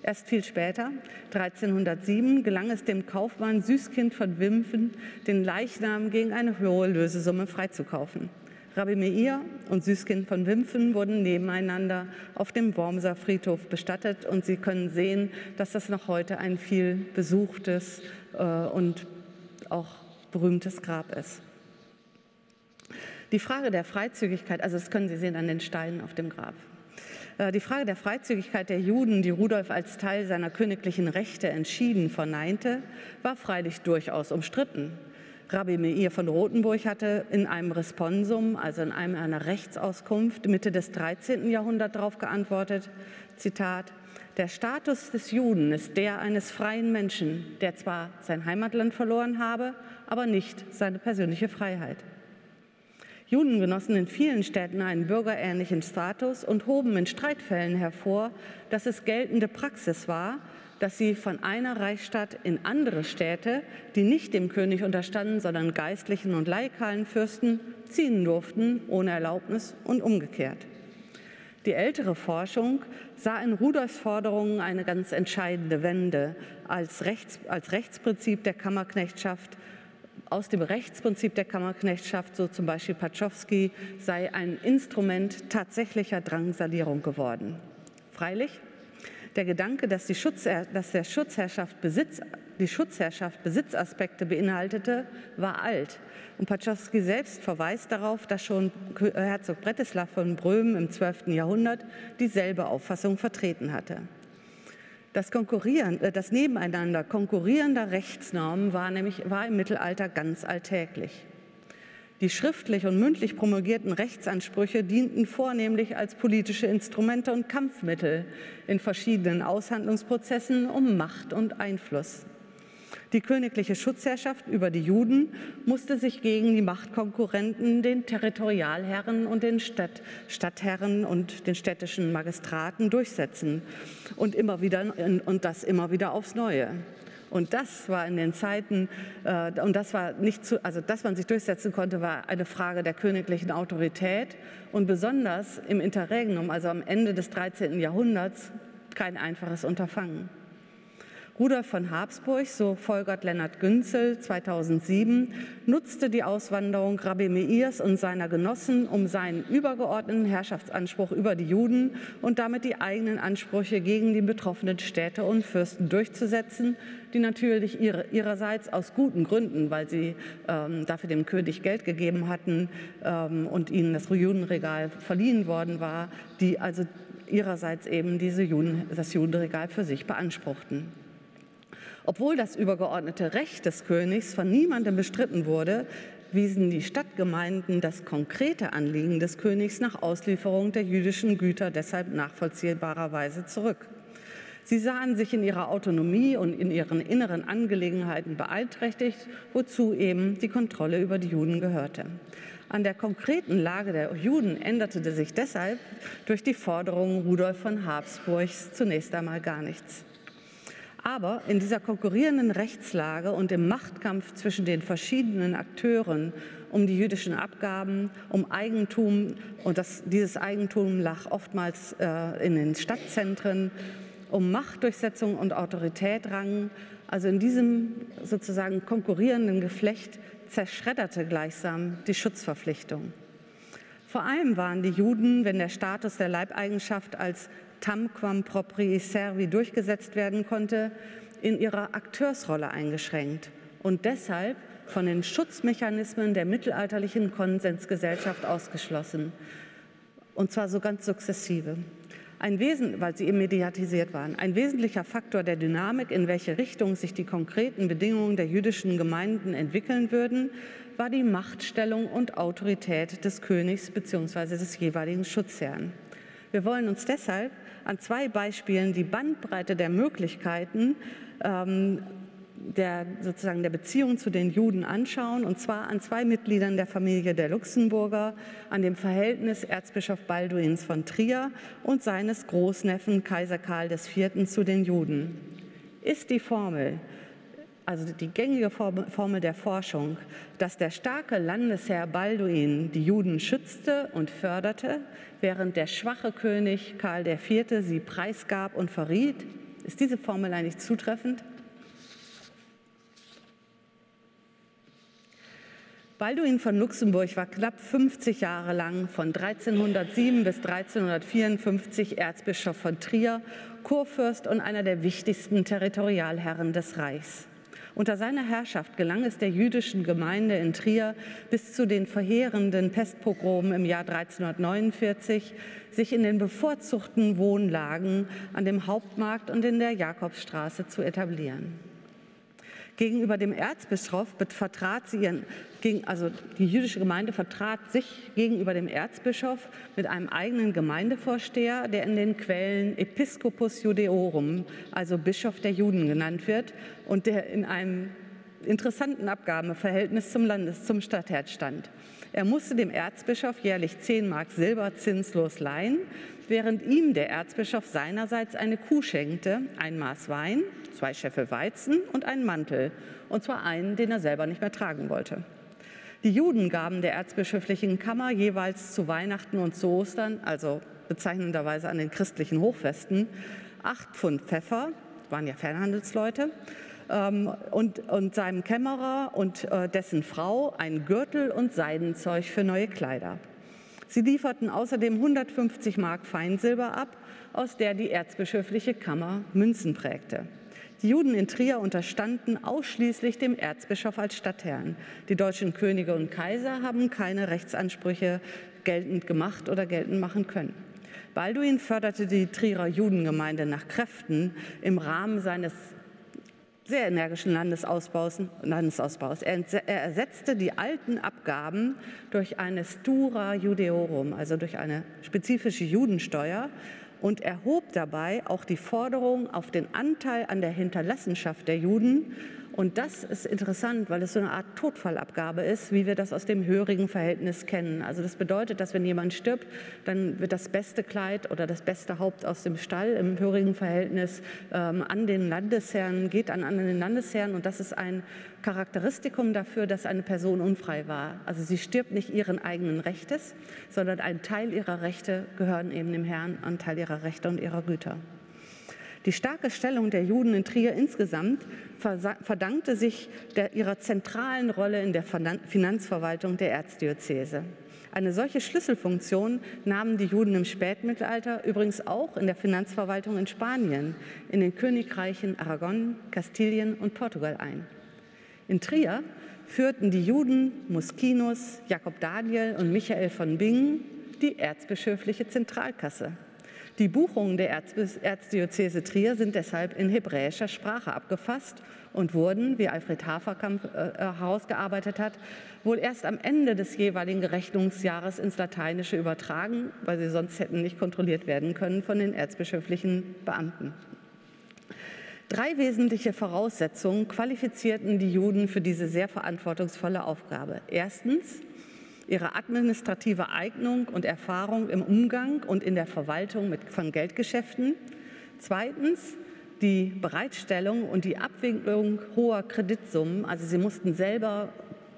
Erst viel später, 1307, gelang es dem Kaufmann Süßkind von Wimpfen, den Leichnam gegen eine hohe Lösesumme freizukaufen. Rabbi Meir und Süßkind von Wimpfen wurden nebeneinander auf dem Wormser Friedhof bestattet und Sie können sehen, dass das noch heute ein viel besuchtes äh, und auch berühmtes Grab ist. Die Frage der Freizügigkeit, also das können Sie sehen an den Steinen auf dem Grab. Äh, die Frage der Freizügigkeit der Juden, die Rudolf als Teil seiner königlichen Rechte entschieden verneinte, war freilich durchaus umstritten. Rabbi Meir von Rothenburg hatte in einem Responsum, also in einem, einer Rechtsauskunft Mitte des 13. Jahrhunderts darauf geantwortet, Zitat, der Status des Juden ist der eines freien Menschen, der zwar sein Heimatland verloren habe, aber nicht seine persönliche Freiheit. Juden genossen in vielen Städten einen bürgerähnlichen Status und hoben in Streitfällen hervor, dass es geltende Praxis war, dass sie von einer Reichsstadt in andere Städte, die nicht dem König unterstanden, sondern geistlichen und laikalen Fürsten, ziehen durften ohne Erlaubnis und umgekehrt. Die ältere Forschung sah in Rudolfs Forderungen eine ganz entscheidende Wende als, Rechts, als Rechtsprinzip der Kammerknechtschaft aus dem Rechtsprinzip der Kammerknechtschaft, so zum Beispiel Patschowski, sei ein Instrument tatsächlicher Drangsalierung geworden. Freilich, der Gedanke, dass die, Schutzher dass der Schutzherrschaft Besitz, die Schutzherrschaft Besitzaspekte beinhaltete, war alt. Und Patschowski selbst verweist darauf, dass schon Herzog Bretislav von Brömen im 12. Jahrhundert dieselbe Auffassung vertreten hatte. Das, Konkurrieren, äh, das Nebeneinander konkurrierender Rechtsnormen war, nämlich, war im Mittelalter ganz alltäglich. Die schriftlich und mündlich promulgierten Rechtsansprüche dienten vornehmlich als politische Instrumente und Kampfmittel in verschiedenen Aushandlungsprozessen um Macht und Einfluss. Die königliche Schutzherrschaft über die Juden musste sich gegen die Machtkonkurrenten, den Territorialherren und den Stadt, Stadtherren und den städtischen Magistraten durchsetzen und, immer wieder, und das immer wieder aufs Neue. Und das war in den Zeiten, äh, und das war nicht zu, also dass man sich durchsetzen konnte, war eine Frage der königlichen Autorität und besonders im Interregnum, also am Ende des 13. Jahrhunderts, kein einfaches Unterfangen. Rudolf von Habsburg, so folgert Lennart Günzel 2007, nutzte die Auswanderung Rabbi Meirs und seiner Genossen, um seinen übergeordneten Herrschaftsanspruch über die Juden und damit die eigenen Ansprüche gegen die betroffenen Städte und Fürsten durchzusetzen, die natürlich ihre, ihrerseits aus guten Gründen, weil sie ähm, dafür dem König Geld gegeben hatten ähm, und ihnen das Judenregal verliehen worden war, die also ihrerseits eben diese Juden, das Judenregal für sich beanspruchten. Obwohl das übergeordnete Recht des Königs von niemandem bestritten wurde, wiesen die Stadtgemeinden das konkrete Anliegen des Königs nach Auslieferung der jüdischen Güter deshalb nachvollziehbarerweise zurück. Sie sahen sich in ihrer Autonomie und in ihren inneren Angelegenheiten beeinträchtigt, wozu eben die Kontrolle über die Juden gehörte. An der konkreten Lage der Juden änderte sich deshalb durch die Forderungen Rudolf von Habsburgs zunächst einmal gar nichts. Aber in dieser konkurrierenden Rechtslage und im Machtkampf zwischen den verschiedenen Akteuren um die jüdischen Abgaben, um Eigentum, und das, dieses Eigentum lag oftmals äh, in den Stadtzentren, um Machtdurchsetzung und Autorität rangen, also in diesem sozusagen konkurrierenden Geflecht zerschredderte gleichsam die Schutzverpflichtung. Vor allem waren die Juden, wenn der Status der Leibeigenschaft als tamquam proprii servi durchgesetzt werden konnte, in ihrer Akteursrolle eingeschränkt und deshalb von den Schutzmechanismen der mittelalterlichen Konsensgesellschaft ausgeschlossen. Und zwar so ganz sukzessive. Ein Wesen, weil sie eben mediatisiert waren. Ein wesentlicher Faktor der Dynamik, in welche Richtung sich die konkreten Bedingungen der jüdischen Gemeinden entwickeln würden, war die Machtstellung und Autorität des Königs bzw. des jeweiligen Schutzherrn. Wir wollen uns deshalb an zwei Beispielen die Bandbreite der Möglichkeiten ähm, der, sozusagen der Beziehung zu den Juden anschauen, und zwar an zwei Mitgliedern der Familie der Luxemburger, an dem Verhältnis Erzbischof Balduins von Trier und seines Großneffen Kaiser Karl IV. zu den Juden. Ist die Formel, also die gängige Formel der Forschung, dass der starke Landesherr Balduin die Juden schützte und förderte, während der schwache König Karl IV. sie preisgab und verriet. Ist diese Formel eigentlich zutreffend? Balduin von Luxemburg war knapp 50 Jahre lang von 1307 bis 1354 Erzbischof von Trier, Kurfürst und einer der wichtigsten Territorialherren des Reichs. Unter seiner Herrschaft gelang es der jüdischen Gemeinde in Trier bis zu den verheerenden Pestpogromen im Jahr 1349, sich in den bevorzugten Wohnlagen an dem Hauptmarkt und in der Jakobsstraße zu etablieren. Gegenüber dem Erzbischof vertrat sie ihren, also die jüdische Gemeinde vertrat sich gegenüber dem Erzbischof mit einem eigenen Gemeindevorsteher, der in den Quellen Episcopus Judeorum, also Bischof der Juden genannt wird und der in einem interessanten Abgabenverhältnis zum Landes, zum Stadtherr stand. Er musste dem Erzbischof jährlich 10 Mark Silber zinslos leihen, während ihm der Erzbischof seinerseits eine Kuh schenkte, ein Maß Wein, zwei Scheffel Weizen und einen Mantel, und zwar einen, den er selber nicht mehr tragen wollte. Die Juden gaben der erzbischöflichen Kammer jeweils zu Weihnachten und zu Ostern, also bezeichnenderweise an den christlichen Hochfesten, acht Pfund Pfeffer, waren ja Fernhandelsleute, ähm, und, und seinem Kämmerer und äh, dessen Frau einen Gürtel und Seidenzeug für neue Kleider. Sie lieferten außerdem 150 Mark Feinsilber ab, aus der die erzbischöfliche Kammer Münzen prägte. Die Juden in Trier unterstanden ausschließlich dem Erzbischof als Stadtherrn. Die deutschen Könige und Kaiser haben keine Rechtsansprüche geltend gemacht oder geltend machen können. Balduin förderte die Trierer Judengemeinde nach Kräften im Rahmen seines sehr energischen Landesausbaus. Landesausbaus. Er, er, ersetzte die alten Abgaben durch eine Stura Judeorum, also durch eine spezifische Judensteuer und erhob dabei auch die Forderung auf den Anteil an der Hinterlassenschaft der Juden und das ist interessant, weil es so eine Art Todfallabgabe ist, wie wir das aus dem hörigen Verhältnis kennen. Also das bedeutet, dass wenn jemand stirbt, dann wird das beste Kleid oder das beste Haupt aus dem Stall im hörigen Verhältnis ähm, an den Landesherrn, geht an, an den Landesherrn. Und das ist ein Charakteristikum dafür, dass eine Person unfrei war. Also sie stirbt nicht ihren eigenen Rechtes, sondern ein Teil ihrer Rechte gehören eben dem Herrn, ein Teil ihrer Rechte und ihrer Güter. Die starke Stellung der Juden in Trier insgesamt verdankte sich der, ihrer zentralen Rolle in der Finanzverwaltung der Erzdiözese. Eine solche Schlüsselfunktion nahmen die Juden im Spätmittelalter übrigens auch in der Finanzverwaltung in Spanien, in den Königreichen Aragon, Kastilien und Portugal ein. In Trier führten die Juden Muskinus, Jakob Daniel und Michael von Bingen die erzbischöfliche Zentralkasse. Die Buchungen der Erzdiözese Trier sind deshalb in hebräischer Sprache abgefasst und wurden, wie Alfred Haferkamp äh, herausgearbeitet hat, wohl erst am Ende des jeweiligen Rechnungsjahres ins Lateinische übertragen, weil sie sonst hätten nicht kontrolliert werden können von den erzbischöflichen Beamten. Drei wesentliche Voraussetzungen qualifizierten die Juden für diese sehr verantwortungsvolle Aufgabe. Erstens ihre administrative Eignung und Erfahrung im Umgang und in der Verwaltung mit, von Geldgeschäften. Zweitens die Bereitstellung und die Abwicklung hoher Kreditsummen. Also sie mussten selber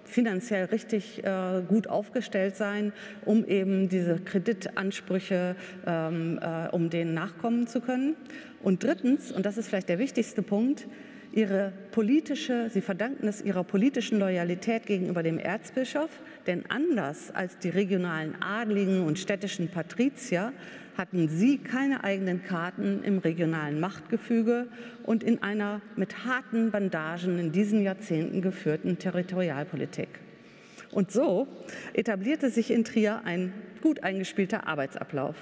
finanziell richtig äh, gut aufgestellt sein, um eben diese Kreditansprüche, ähm, äh, um denen nachkommen zu können. Und drittens, und das ist vielleicht der wichtigste Punkt, ihre politische, sie verdanken es ihrer politischen Loyalität gegenüber dem Erzbischof, denn anders als die regionalen Adligen und städtischen Patrizier hatten sie keine eigenen Karten im regionalen Machtgefüge und in einer mit harten Bandagen in diesen Jahrzehnten geführten Territorialpolitik. Und so etablierte sich in Trier ein gut eingespielter Arbeitsablauf.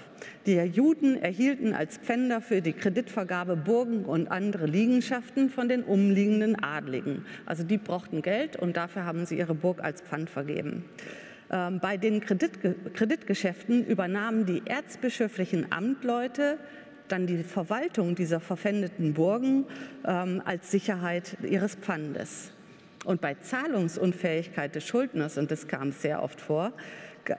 Die Juden erhielten als Pfänder für die Kreditvergabe Burgen und andere Liegenschaften von den umliegenden Adligen. Also die brauchten Geld und dafür haben sie ihre Burg als Pfand vergeben. Ähm, bei den Kreditgeschäften übernahmen die erzbischöflichen Amtleute dann die Verwaltung dieser verpfändeten Burgen ähm, als Sicherheit ihres Pfandes. Und bei Zahlungsunfähigkeit des Schuldners, und das kam sehr oft vor,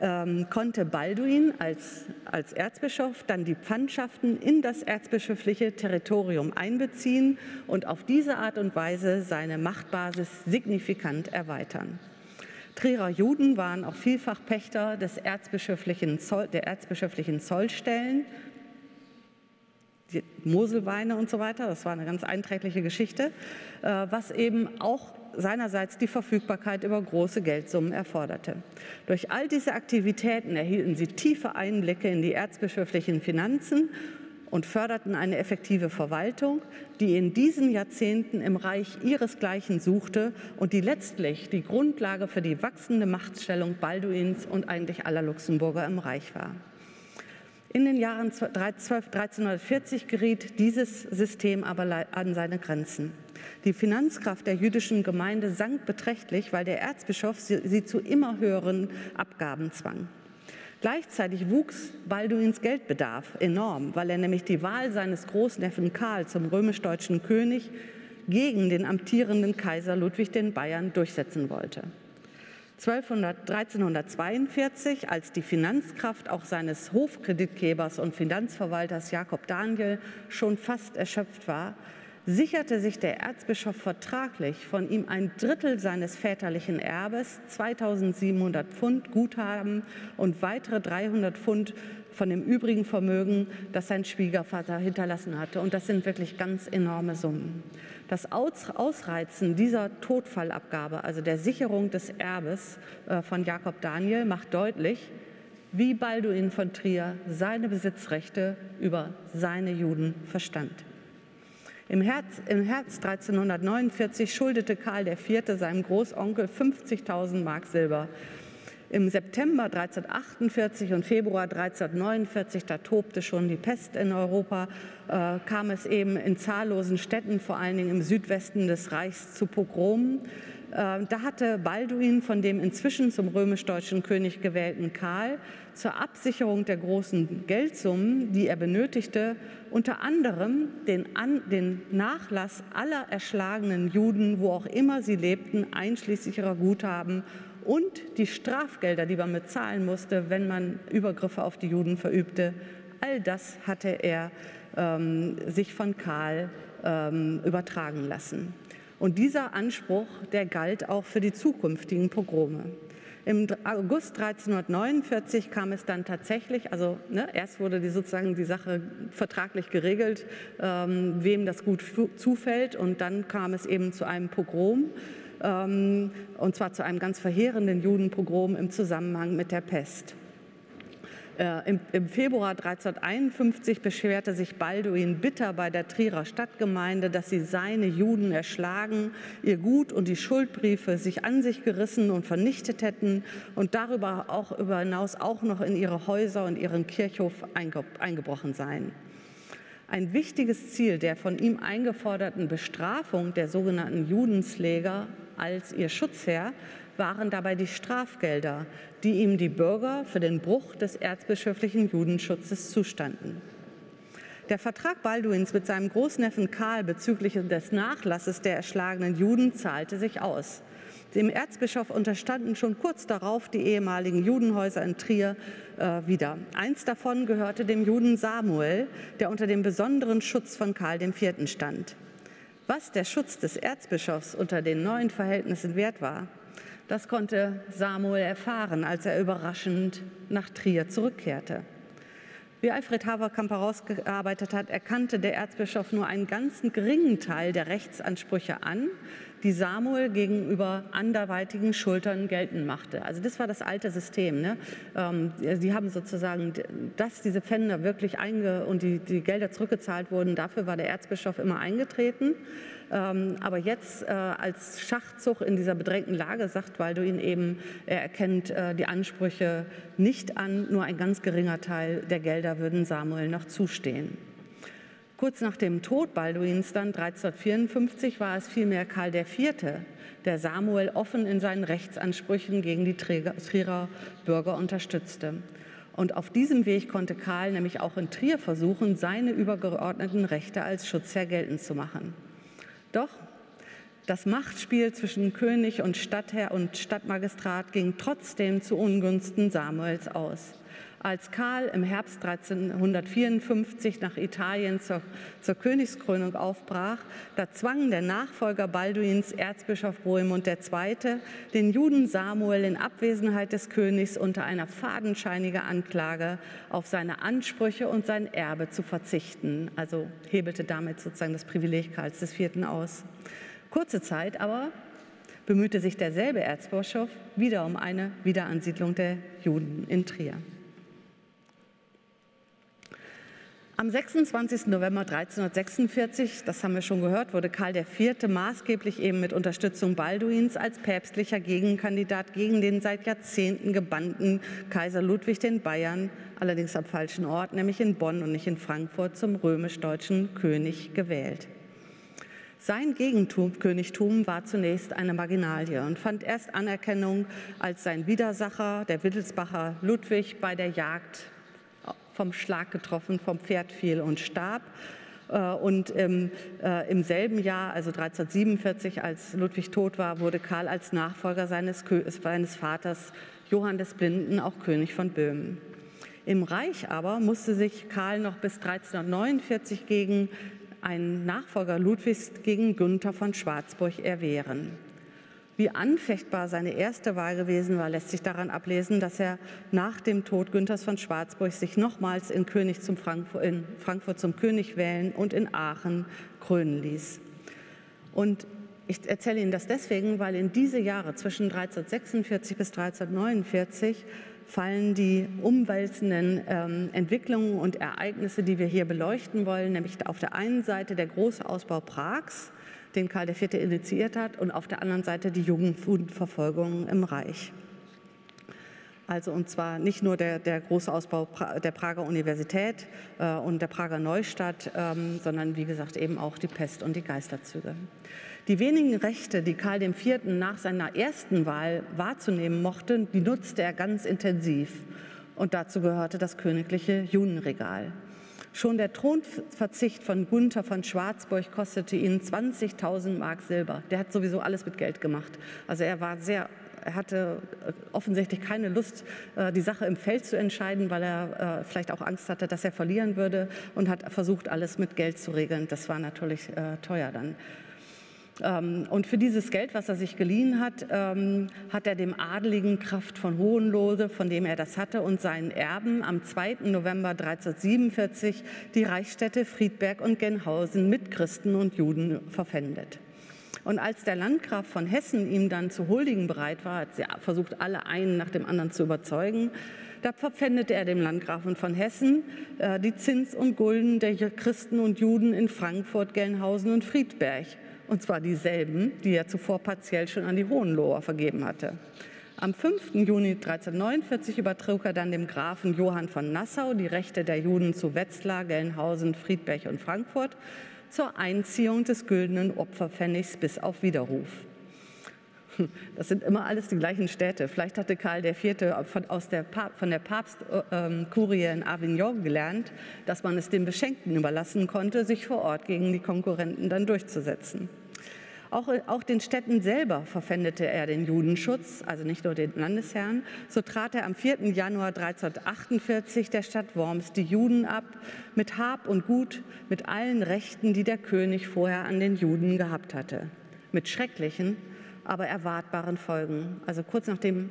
ähm, konnte Balduin als, als Erzbischof dann die Pfandschaften in das erzbischöfliche Territorium einbeziehen und auf diese Art und Weise seine Machtbasis signifikant erweitern. Trierer Juden waren auch vielfach Pächter des erzbischöflichen Zoll, der erzbischöflichen Zollstellen, die Moselweine und so weiter. Das war eine ganz einträgliche Geschichte, äh, was eben auch seinerseits die Verfügbarkeit über große Geldsummen erforderte. Durch all diese Aktivitäten erhielten sie tiefe Einblicke in die erzbischöflichen Finanzen und förderten eine effektive Verwaltung, die in diesen Jahrzehnten im Reich ihresgleichen suchte und die letztlich die Grundlage für die wachsende Machtstellung Balduins und eigentlich aller Luxemburger im Reich war. In den Jahren 1340 geriet dieses System aber an seine Grenzen. Die Finanzkraft der jüdischen Gemeinde sank beträchtlich, weil der Erzbischof sie zu immer höheren Abgaben zwang. Gleichzeitig wuchs Balduins Geldbedarf enorm, weil er nämlich die Wahl seines Großneffen Karl zum römisch-deutschen König gegen den amtierenden Kaiser Ludwig den Bayern durchsetzen wollte. 1342, als die Finanzkraft auch seines Hofkreditgebers und Finanzverwalters Jakob Daniel schon fast erschöpft war, sicherte sich der Erzbischof vertraglich von ihm ein Drittel seines väterlichen Erbes, 2700 Pfund Guthaben und weitere 300 Pfund von dem übrigen Vermögen, das sein Schwiegervater hinterlassen hatte. Und das sind wirklich ganz enorme Summen. Das Ausreizen dieser Todfallabgabe, also der Sicherung des Erbes äh, von Jakob Daniel, macht deutlich, wie Balduin von Trier seine Besitzrechte über seine Juden verstand. Im Herbst, Im Herbst 1349 schuldete Karl IV. seinem Großonkel 50.000 Mark Silber. Im September 1348 und Februar 1349, da tobte schon die Pest in Europa, äh, kam es eben in zahllosen Städten, vor allen Dingen im Südwesten des Reichs, zu Pogromen. Äh, da hatte Balduin von dem inzwischen zum römisch-deutschen König gewählten Karl zur Absicherung der großen Geldsummen, die er benötigte, unter anderem den, An den Nachlass aller erschlagenen Juden, wo auch immer sie lebten, einschließlich ihrer Guthaben und die Strafgelder, die man bezahlen musste, wenn man Übergriffe auf die Juden verübte. All das hatte er ähm, sich von Karl ähm, übertragen lassen. Und dieser Anspruch, der galt auch für die zukünftigen Pogrome. Im August 1349 kam es dann tatsächlich, also ne, erst wurde die sozusagen die Sache vertraglich geregelt, ähm, wem das gut zufällt, und dann kam es eben zu einem Pogrom, ähm, und zwar zu einem ganz verheerenden Judenpogrom im Zusammenhang mit der Pest. Äh, im, Februar 1351 beschwerte sich Balduin bitter bei der Trierer Stadtgemeinde, dass sie seine Juden erschlagen, ihr Gut und die Schuldbriefe sich an sich gerissen und vernichtet hätten und darüber auch über hinaus auch noch in ihre Häuser und ihren Kirchhof einge, eingebrochen seien. Ein wichtiges Ziel der von ihm eingeforderten Bestrafung der sogenannten Judensläger als ihr Schutzherr waren dabei die Strafgelder, die ihm die Bürger für den Bruch des erzbischöflichen Judenschutzes zustanden. Der Vertrag Balduins mit seinem Großneffen Karl bezüglich des Nachlasses der erschlagenen Juden zahlte sich aus. Dem Erzbischof unterstanden schon kurz darauf die ehemaligen Judenhäuser in Trier äh, wieder. Eins davon gehörte dem Juden Samuel, der unter dem besonderen Schutz von Karl IV. stand. Was der Schutz des Erzbischofs unter den neuen Verhältnissen wert war, das konnte Samuel erfahren, als er überraschend nach Trier zurückkehrte. Wie Alfred Haverkamp herausgearbeitet hat, erkannte der Erzbischof nur einen ganz geringen Teil der Rechtsansprüche an, die Samuel gegenüber anderweitigen Schultern geltend machte. Also das war das alte System. Ne? Ähm, die haben sozusagen, dass diese Pfänder wirklich einge und die, die Gelder zurückgezahlt wurden, dafür war der Erzbischof immer eingetreten. Ähm, aber jetzt äh, als Schachzug in dieser bedrängten Lage sagt Balduin eben, er erkennt äh, die Ansprüche nicht an, nur ein ganz geringer Teil der Gelder würden Samuel noch zustehen. Kurz nach dem Tod Balduins dann 1354 war es vielmehr Karl IV., der Samuel offen in seinen Rechtsansprüchen gegen die Trierer Bürger unterstützte. Und auf diesem Weg konnte Karl nämlich auch in Trier versuchen, seine übergeordneten Rechte als Schutzherr geltend zu machen. Doch das Machtspiel zwischen König und Stadtherr und Stadtmagistrat ging trotzdem zu Ungunsten Samuels aus. Als Karl im Herbst 1354 nach Italien zur, zur Königskrönung aufbrach, da zwang der Nachfolger Balduins, Erzbischof Bohemund II., den Juden Samuel in Abwesenheit des Königs unter einer fadenscheinigen Anklage auf seine Ansprüche und sein Erbe zu verzichten, also hebelte damit sozusagen das Privileg Karls IV. aus. Kurze Zeit aber bemühte sich derselbe Erzbischof wieder um eine Wiederansiedlung der Juden in Trier. Am 26. November 1346, das haben wir schon gehört, wurde Karl IV. maßgeblich eben mit Unterstützung Balduins als päpstlicher Gegenkandidat gegen den seit Jahrzehnten gebannten Kaiser Ludwig den Bayern, allerdings am falschen Ort, nämlich in Bonn und nicht in Frankfurt, zum römisch-deutschen König gewählt. Sein Gegenkönigtum war zunächst eine Marginalie und fand erst Anerkennung, als sein Widersacher, der Wittelsbacher Ludwig, bei der Jagd vom Schlag getroffen, vom Pferd fiel und starb. Äh, und im, äh, im, selben Jahr, also 1347, als Ludwig tot war, wurde Karl als Nachfolger seines, seines Vaters Johann des Blinden auch König von Böhmen. Im Reich aber musste sich Karl noch bis 1349 gegen einen Nachfolger Ludwigs, gegen Günther von Schwarzburg, erwehren. Wie anfechtbar seine erste Wahl gewesen war, lässt sich daran ablesen, dass er nach dem Tod Günthers von Schwarzburg sich nochmals in, König zum Frankfurt, in Frankfurt zum König wählen und in Aachen krönen ließ. Und ich erzähle Ihnen das deswegen, weil in diese Jahre zwischen 1346 bis 1349 fallen die umwälzenden ähm, Entwicklungen und Ereignisse, die wir hier beleuchten wollen, nämlich auf der einen Seite der große Ausbau Prags, den Karl IV. initiiert hat, und auf der anderen Seite die Jugendverfolgung im Reich. Also und zwar nicht nur der, der große Ausbau der Prager Universität äh, und der Prager Neustadt, ähm, sondern wie gesagt eben auch die Pest und die Geisterzüge. Die wenigen Rechte, die Karl IV. nach seiner ersten Wahl wahrzunehmen mochte, die nutzte er ganz intensiv. Und dazu gehörte das königliche Judenregal. Schon der Thronverzicht von Gunther von Schwarzburg kostete ihn 20.000 Mark Silber. Der hat sowieso alles mit Geld gemacht. Also er war sehr er hatte äh, offensichtlich keine Lust, äh, die Sache im Feld zu entscheiden, weil er äh, vielleicht auch Angst hatte, dass er verlieren würde und hat versucht, alles mit Geld zu regeln. Das war natürlich teuer dann. Ähm, und für dieses Geld, was er sich geliehen hat, ähm, hat er dem Adeligen Kraft von Hohenlohe, von dem er das hatte, und seinen Erben am 2. November 1347 die Reichsstädte Friedberg und Genhausen mit Christen und Juden verpfändet. Und als der Landgraf von Hessen ihm dann zu huldigen bereit war, hat er versucht, alle einen nach dem anderen zu überzeugen, da verpfändete er dem Landgrafen von Hessen äh, die Zins und Gulden der Christen und Juden in Frankfurt, Gelnhausen und Friedberg und zwar dieselben, die er zuvor partiell schon an die Hohenloher vergeben hatte. Am 5. Juni 1349 übertrug er dann dem Grafen Johann von Nassau die Rechte der Juden zu Wetzlar, Gelnhausen, Friedberg und Frankfurt zur Einziehung des güldenen Opferpfennigs bis auf Widerruf. <laughs> Das sind immer alles die gleichen Städte. Vielleicht hatte Karl IV. von, aus der, von der Papstkurie in Avignon gelernt, dass man es den Beschenkten überlassen konnte, sich vor Ort gegen die Konkurrenten dann durchzusetzen. Auch, auch, den Städten selber verpfändete er den Judenschutz, also nicht nur den Landesherrn. So trat er am 4. Januar 1348 der Stadt Worms die Juden ab, mit Hab und Gut, mit allen Rechten, die der König vorher an den Juden gehabt hatte. Mit schrecklichen, aber erwartbaren Folgen. Also kurz nachdem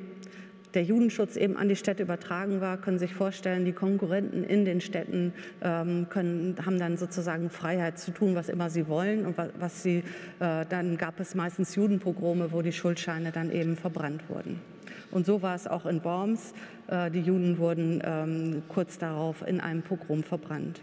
der Judenschutz eben an die Städte übertragen war, können Sie sich vorstellen, die Konkurrenten in den Städten ähm, können, haben dann sozusagen Freiheit zu tun, was immer sie wollen. Und was, was sie, äh, dann gab es meistens Judenpogrome, wo die Schuldscheine dann eben verbrannt wurden. Und so war es auch in Worms. Äh, die Juden wurden ähm, kurz darauf in einem Pogrom verbrannt.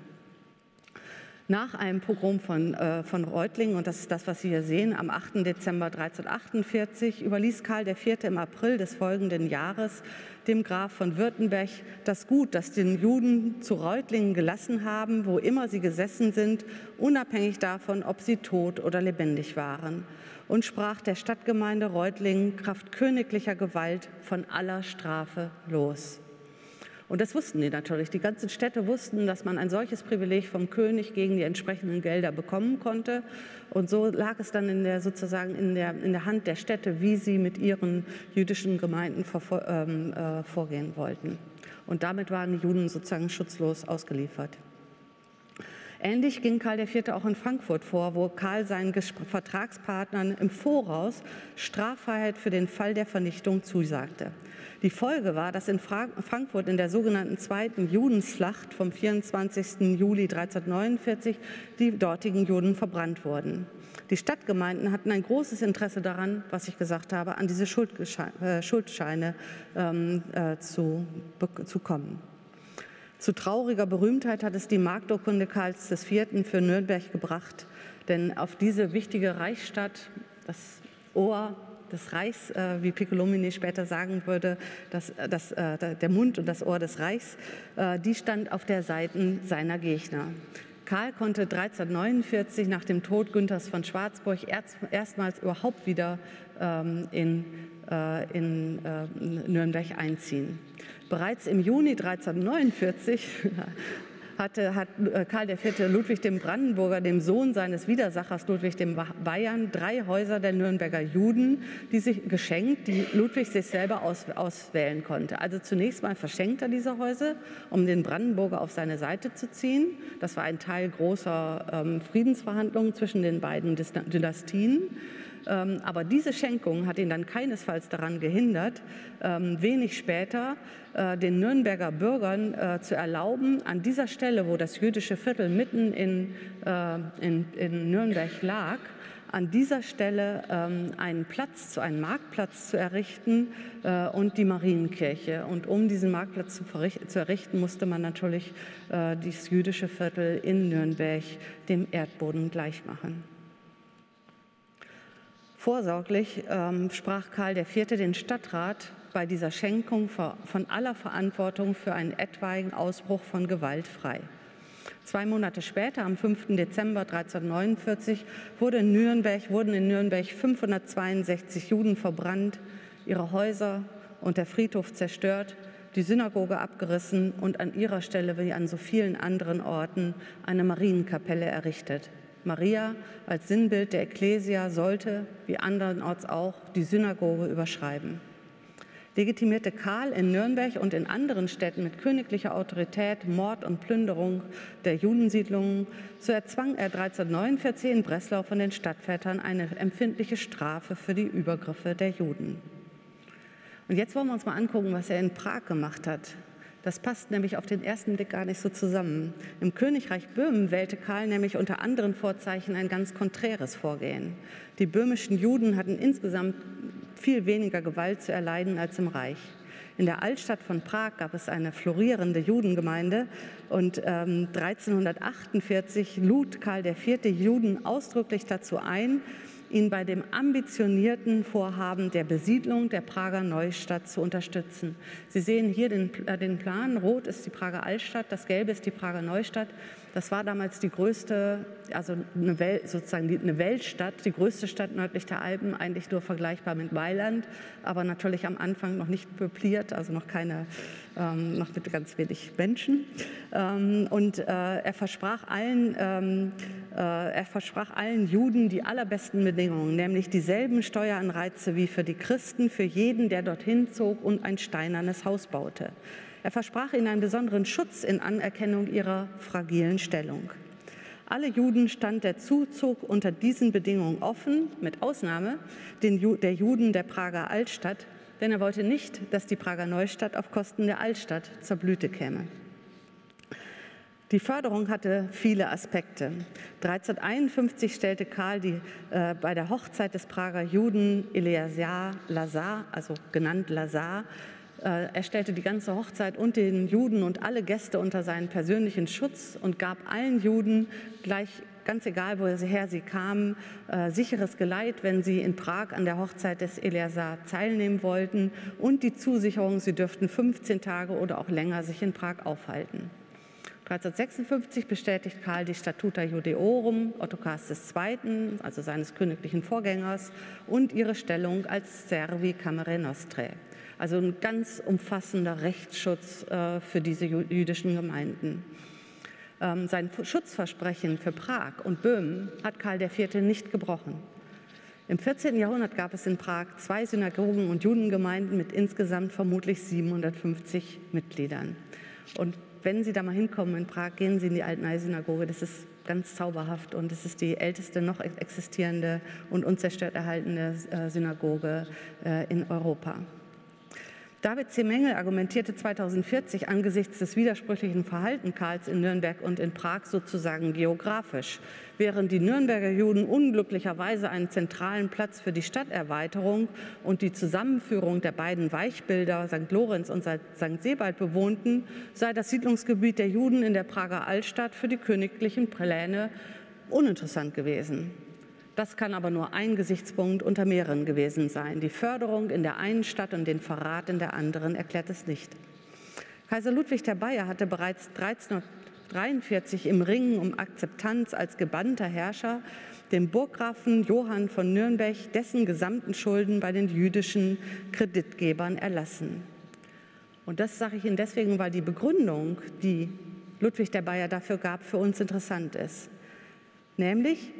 Nach einem Pogrom von, äh, von Reutlingen, und das ist das, was Sie hier sehen, am 8. Dezember 1348 überließ Karl IV. im April des folgenden Jahres dem Graf von Württemberg das Gut, das den Juden zu Reutlingen gelassen haben, wo immer sie gesessen sind, unabhängig davon, ob sie tot oder lebendig waren, und sprach der Stadtgemeinde Reutlingen Kraft königlicher Gewalt von aller Strafe los. Und das wussten die natürlich. Die ganzen Städte wussten, dass man ein solches Privileg vom König gegen die entsprechenden Gelder bekommen konnte. Und so lag es dann in der, sozusagen in der, in der Hand der Städte, wie sie mit ihren jüdischen Gemeinden ähm, äh, vorgehen wollten. Und damit waren die Juden sozusagen schutzlos ausgeliefert. Ähnlich ging Karl IV. auch in Frankfurt vor, wo Karl seinen Vertragspartnern im Voraus Straffreiheit für den Fall der Vernichtung zusagte. Die Folge war, dass in Frankfurt in der sogenannten Zweiten Judenslacht vom 24. Juli 1349 die dortigen Juden verbrannt wurden. Die Stadtgemeinden hatten ein großes Interesse daran, was ich gesagt habe, an diese äh, Schuldscheine ähm, äh, zu, zu kommen. Zu trauriger Berühmtheit hat es die Markturkunde Karls IV. für Nürnberg gebracht, denn auf diese wichtige Reichsstadt, das Ohr des Reichs, äh, wie Piccolomini später sagen würde, das, äh, das, äh, der Mund und das Ohr des Reichs, die stand auf der Seite seiner Gegner. Karl konnte 1349 nach dem Tod Günthers von Schwarzburg erst, erstmals überhaupt wieder ähm, in, in Nürnberg einziehen. Bereits im Juni 1349 <laughs> hatte, hat äh, Karl IV. Ludwig dem Brandenburger, dem Sohn seines Widersachers Ludwig dem Bayern, drei Häuser der Nürnberger Juden, die sich geschenkt, die Ludwig sich selber aus, auswählen konnte. Also zunächst mal verschenkt er diese Häuser, um den Brandenburger auf seine Seite zu ziehen. Das war ein Teil großer ähm, Friedensverhandlungen zwischen den beiden Dynastien. Ähm, aber diese Schenkung hat ihn dann keinesfalls daran gehindert, ähm, wenig später äh, den Nürnberger Bürgern äh, zu erlauben, an dieser Stelle, wo das jüdische Viertel mitten in, äh, in, in Nürnberg lag, an dieser Stelle ähm, einen Platz, einen Marktplatz zu errichten äh, und die Marienkirche. Und um diesen Marktplatz zu, zu errichten, musste man natürlich äh, dieses jüdische Viertel in Nürnberg dem Erdboden gleichmachen. Vorsorglich ähm, sprach Karl IV. den Stadtrat bei dieser Schenkung von aller Verantwortung für einen etwaigen Ausbruch von Gewalt frei. Zwei Monate später, am 5. Dezember 1349, wurde in Nürnberg, wurden in Nürnberg 562 Juden verbrannt, ihre Häuser und der Friedhof zerstört, die Synagoge abgerissen und an ihrer Stelle wie an so vielen anderen Orten eine Marienkapelle errichtet. Maria als Sinnbild der Ekklesia sollte, wie andernorts auch, die Synagoge überschreiben. Legitimierte Karl in Nürnberg und in anderen Städten mit königlicher Autorität Mord und Plünderung der Judensiedlungen, so erzwang er 1349 in Breslau von den Stadtvätern eine empfindliche Strafe für die Übergriffe der Juden. Und jetzt wollen wir uns mal angucken, was er in Prag gemacht hat. Das passt nämlich auf den ersten Blick gar nicht so zusammen. Im Königreich Böhmen wählte Karl nämlich unter anderen Vorzeichen ein ganz konträres Vorgehen. Die böhmischen Juden hatten insgesamt viel weniger Gewalt zu erleiden als im Reich. In der Altstadt von Prag gab es eine florierende Judengemeinde und ähm, 1348 lud Karl IV. Juden ausdrücklich dazu ein, ihn bei dem ambitionierten Vorhaben der Besiedlung der Prager Neustadt zu unterstützen. Sie sehen hier den, äh, den Plan. Rot ist die Prager Altstadt, das Gelbe ist die Prager Neustadt. Das war damals die größte, also eine Welt, sozusagen eine Weltstadt, die größte Stadt nördlich der Alpen, eigentlich nur vergleichbar mit Mailand, aber natürlich am Anfang noch nicht peupliert, also noch keine, ähm, noch mit ganz wenig Menschen. Ähm, und äh, er versprach allen, ähm, äh, er versprach allen Juden die allerbesten Bedingungen, nämlich dieselben Steueranreize wie für die Christen, für jeden, der dorthin zog und ein steinernes Haus baute. Er versprach ihnen einen besonderen Schutz in Anerkennung ihrer fragilen Stellung. Alle Juden stand der Zuzug unter diesen Bedingungen offen, mit Ausnahme der Juden der Prager Altstadt, denn er wollte nicht, dass die Prager Neustadt auf Kosten der Altstadt zur Blüte käme. Die Förderung hatte viele Aspekte. 1351 stellte Karl die, äh, bei der Hochzeit des Prager Juden Eleazar Lazar, also genannt Lazar, er stellte die ganze Hochzeit und den Juden und alle Gäste unter seinen persönlichen Schutz und gab allen Juden gleich ganz egal, woher sie kamen, äh, sicheres Geleit, wenn sie in Prag an der Hochzeit des Eleazar teilnehmen wollten und die Zusicherung, sie dürften 15 Tage oder auch länger sich in Prag aufhalten. 1356 bestätigt Karl die Statuta Judeorum Ottokars II., also seines königlichen Vorgängers, und ihre Stellung als Servi Camere Nostrae. Also ein ganz umfassender Rechtsschutz äh, für diese jüdischen Gemeinden. Ähm, sein Schutzversprechen für Prag und Böhmen hat Karl IV. nicht gebrochen. Im 14. Jahrhundert gab es in Prag zwei Synagogen und Judengemeinden mit insgesamt vermutlich 750 Mitgliedern. Und wenn Sie da mal hinkommen in Prag, gehen Sie in die Altenei-Synagoge. Das ist ganz zauberhaft und es ist die älteste noch existierende und unzerstört erhaltene äh, Synagoge äh, in Europa. David C. Mengel argumentierte 2040 angesichts des widersprüchlichen Verhaltens Karls in Nürnberg und in Prag sozusagen geografisch. Während die Nürnberger Juden unglücklicherweise einen zentralen Platz für die Stadterweiterung und die Zusammenführung der beiden Weichbilder St. Lorenz und St. Sebald bewohnten, sei das Siedlungsgebiet der Juden in der Prager Altstadt für die königlichen Pläne uninteressant gewesen. Das kann aber nur ein Gesichtspunkt unter mehreren gewesen sein. Die Förderung in der einen Stadt und den Verrat in der anderen erklärt es nicht. Kaiser Ludwig der Bayer hatte bereits 1343 im Ringen um Akzeptanz als gebannter Herrscher dem Burggrafen Johann von Nürnberg dessen gesamten Schulden bei den jüdischen Kreditgebern erlassen. Und das sage ich Ihnen deswegen, weil die Begründung, die Ludwig der Bayer dafür gab, für uns interessant ist. Nämlich,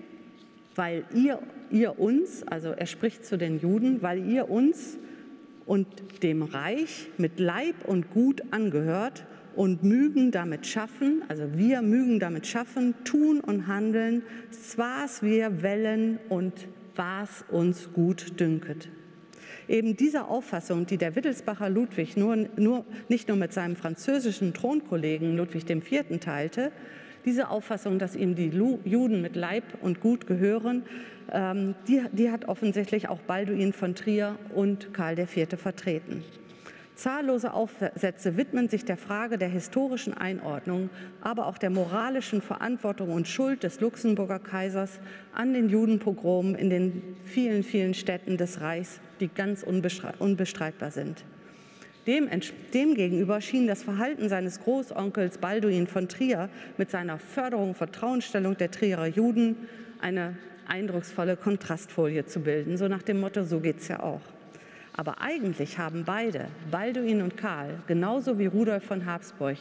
weil ihr, ihr uns, also er spricht zu den Juden, weil ihr uns und dem Reich mit Leib und Gut angehört und mögen damit schaffen, also wir mögen damit schaffen, tun und handeln, was wir wellen und was uns gut dünket. Eben diese Auffassung, die der Wittelsbacher Ludwig nur, nur, nicht nur mit seinem französischen Thronkollegen Ludwig IV. teilte, diese Auffassung, dass ihm die Juden mit Leib und Gut gehören, ähm, die, die hat offensichtlich auch Balduin von Trier und Karl IV. vertreten. Zahllose Aufsätze widmen sich der Frage der historischen Einordnung, aber auch der moralischen Verantwortung und Schuld des Luxemburger Kaisers an den Judenpogromen in den vielen, vielen Städten des Reichs, die ganz unbestreitbar sind. Dem, demgegenüber schien das Verhalten seines Großonkels Balduin von Trier mit seiner Förderung Vertrauensstellung der Trierer Juden eine eindrucksvolle Kontrastfolie zu bilden, so nach dem Motto, so geht es ja auch. Aber eigentlich haben beide, Balduin und Karl, genauso wie Rudolf von Habsburg,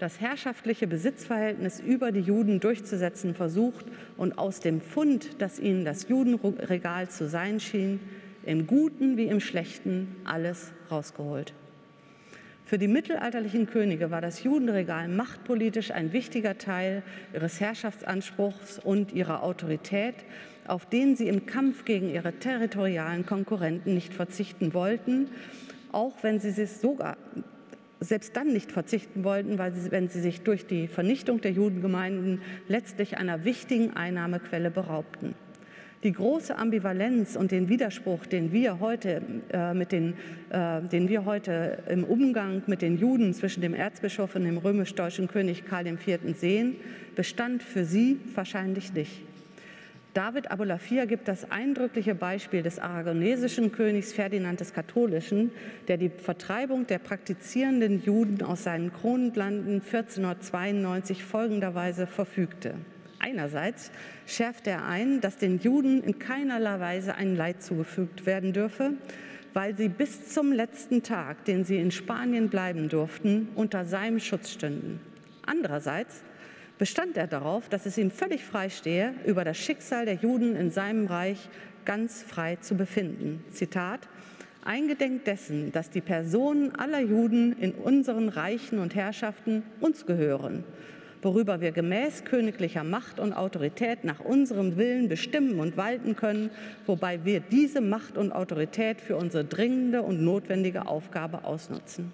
das herrschaftliche Besitzverhältnis über die Juden durchzusetzen versucht und aus dem Fund, das ihnen das Judenregal zu sein schien, im Guten wie im Schlechten alles rausgeholt. Für die mittelalterlichen Könige war das Judenregal machtpolitisch ein wichtiger Teil ihres Herrschaftsanspruchs und ihrer Autorität, auf den sie im Kampf gegen ihre territorialen Konkurrenten nicht verzichten wollten, auch wenn sie sich sogar selbst dann nicht verzichten wollten, weil sie, wenn sie sich durch die Vernichtung der Judengemeinden letztlich einer wichtigen Einnahmequelle beraubten. Die große Ambivalenz und den Widerspruch, den wir heute, äh, mit den, äh, den wir heute im Umgang mit den Juden zwischen dem Erzbischof und dem römisch-deutschen König Karl IV. sehen, bestand für sie wahrscheinlich nicht. David Abulafia gibt das eindrückliche Beispiel des aragonesischen Königs Ferdinand des Katholischen, der die Vertreibung der praktizierenden Juden aus seinen Kronenlanden 1492 folgenderweise verfügte. Einerseits schärfte er ein, dass den Juden in keinerlei Weise ein Leid zugefügt werden dürfe, weil sie bis zum letzten Tag, den sie in Spanien bleiben durften, unter seinem Schutz stünden. Andererseits bestand er darauf, dass es ihm völlig frei stehe, über das Schicksal der Juden in seinem Reich ganz frei zu befinden. Zitat Eingedenk dessen, dass die Personen aller Juden in unseren Reichen und Herrschaften uns gehören, worüber wir gemäß königlicher Macht und Autorität nach unserem Willen bestimmen und walten können, wobei wir diese Macht und Autorität für unsere dringende und notwendige Aufgabe ausnutzen.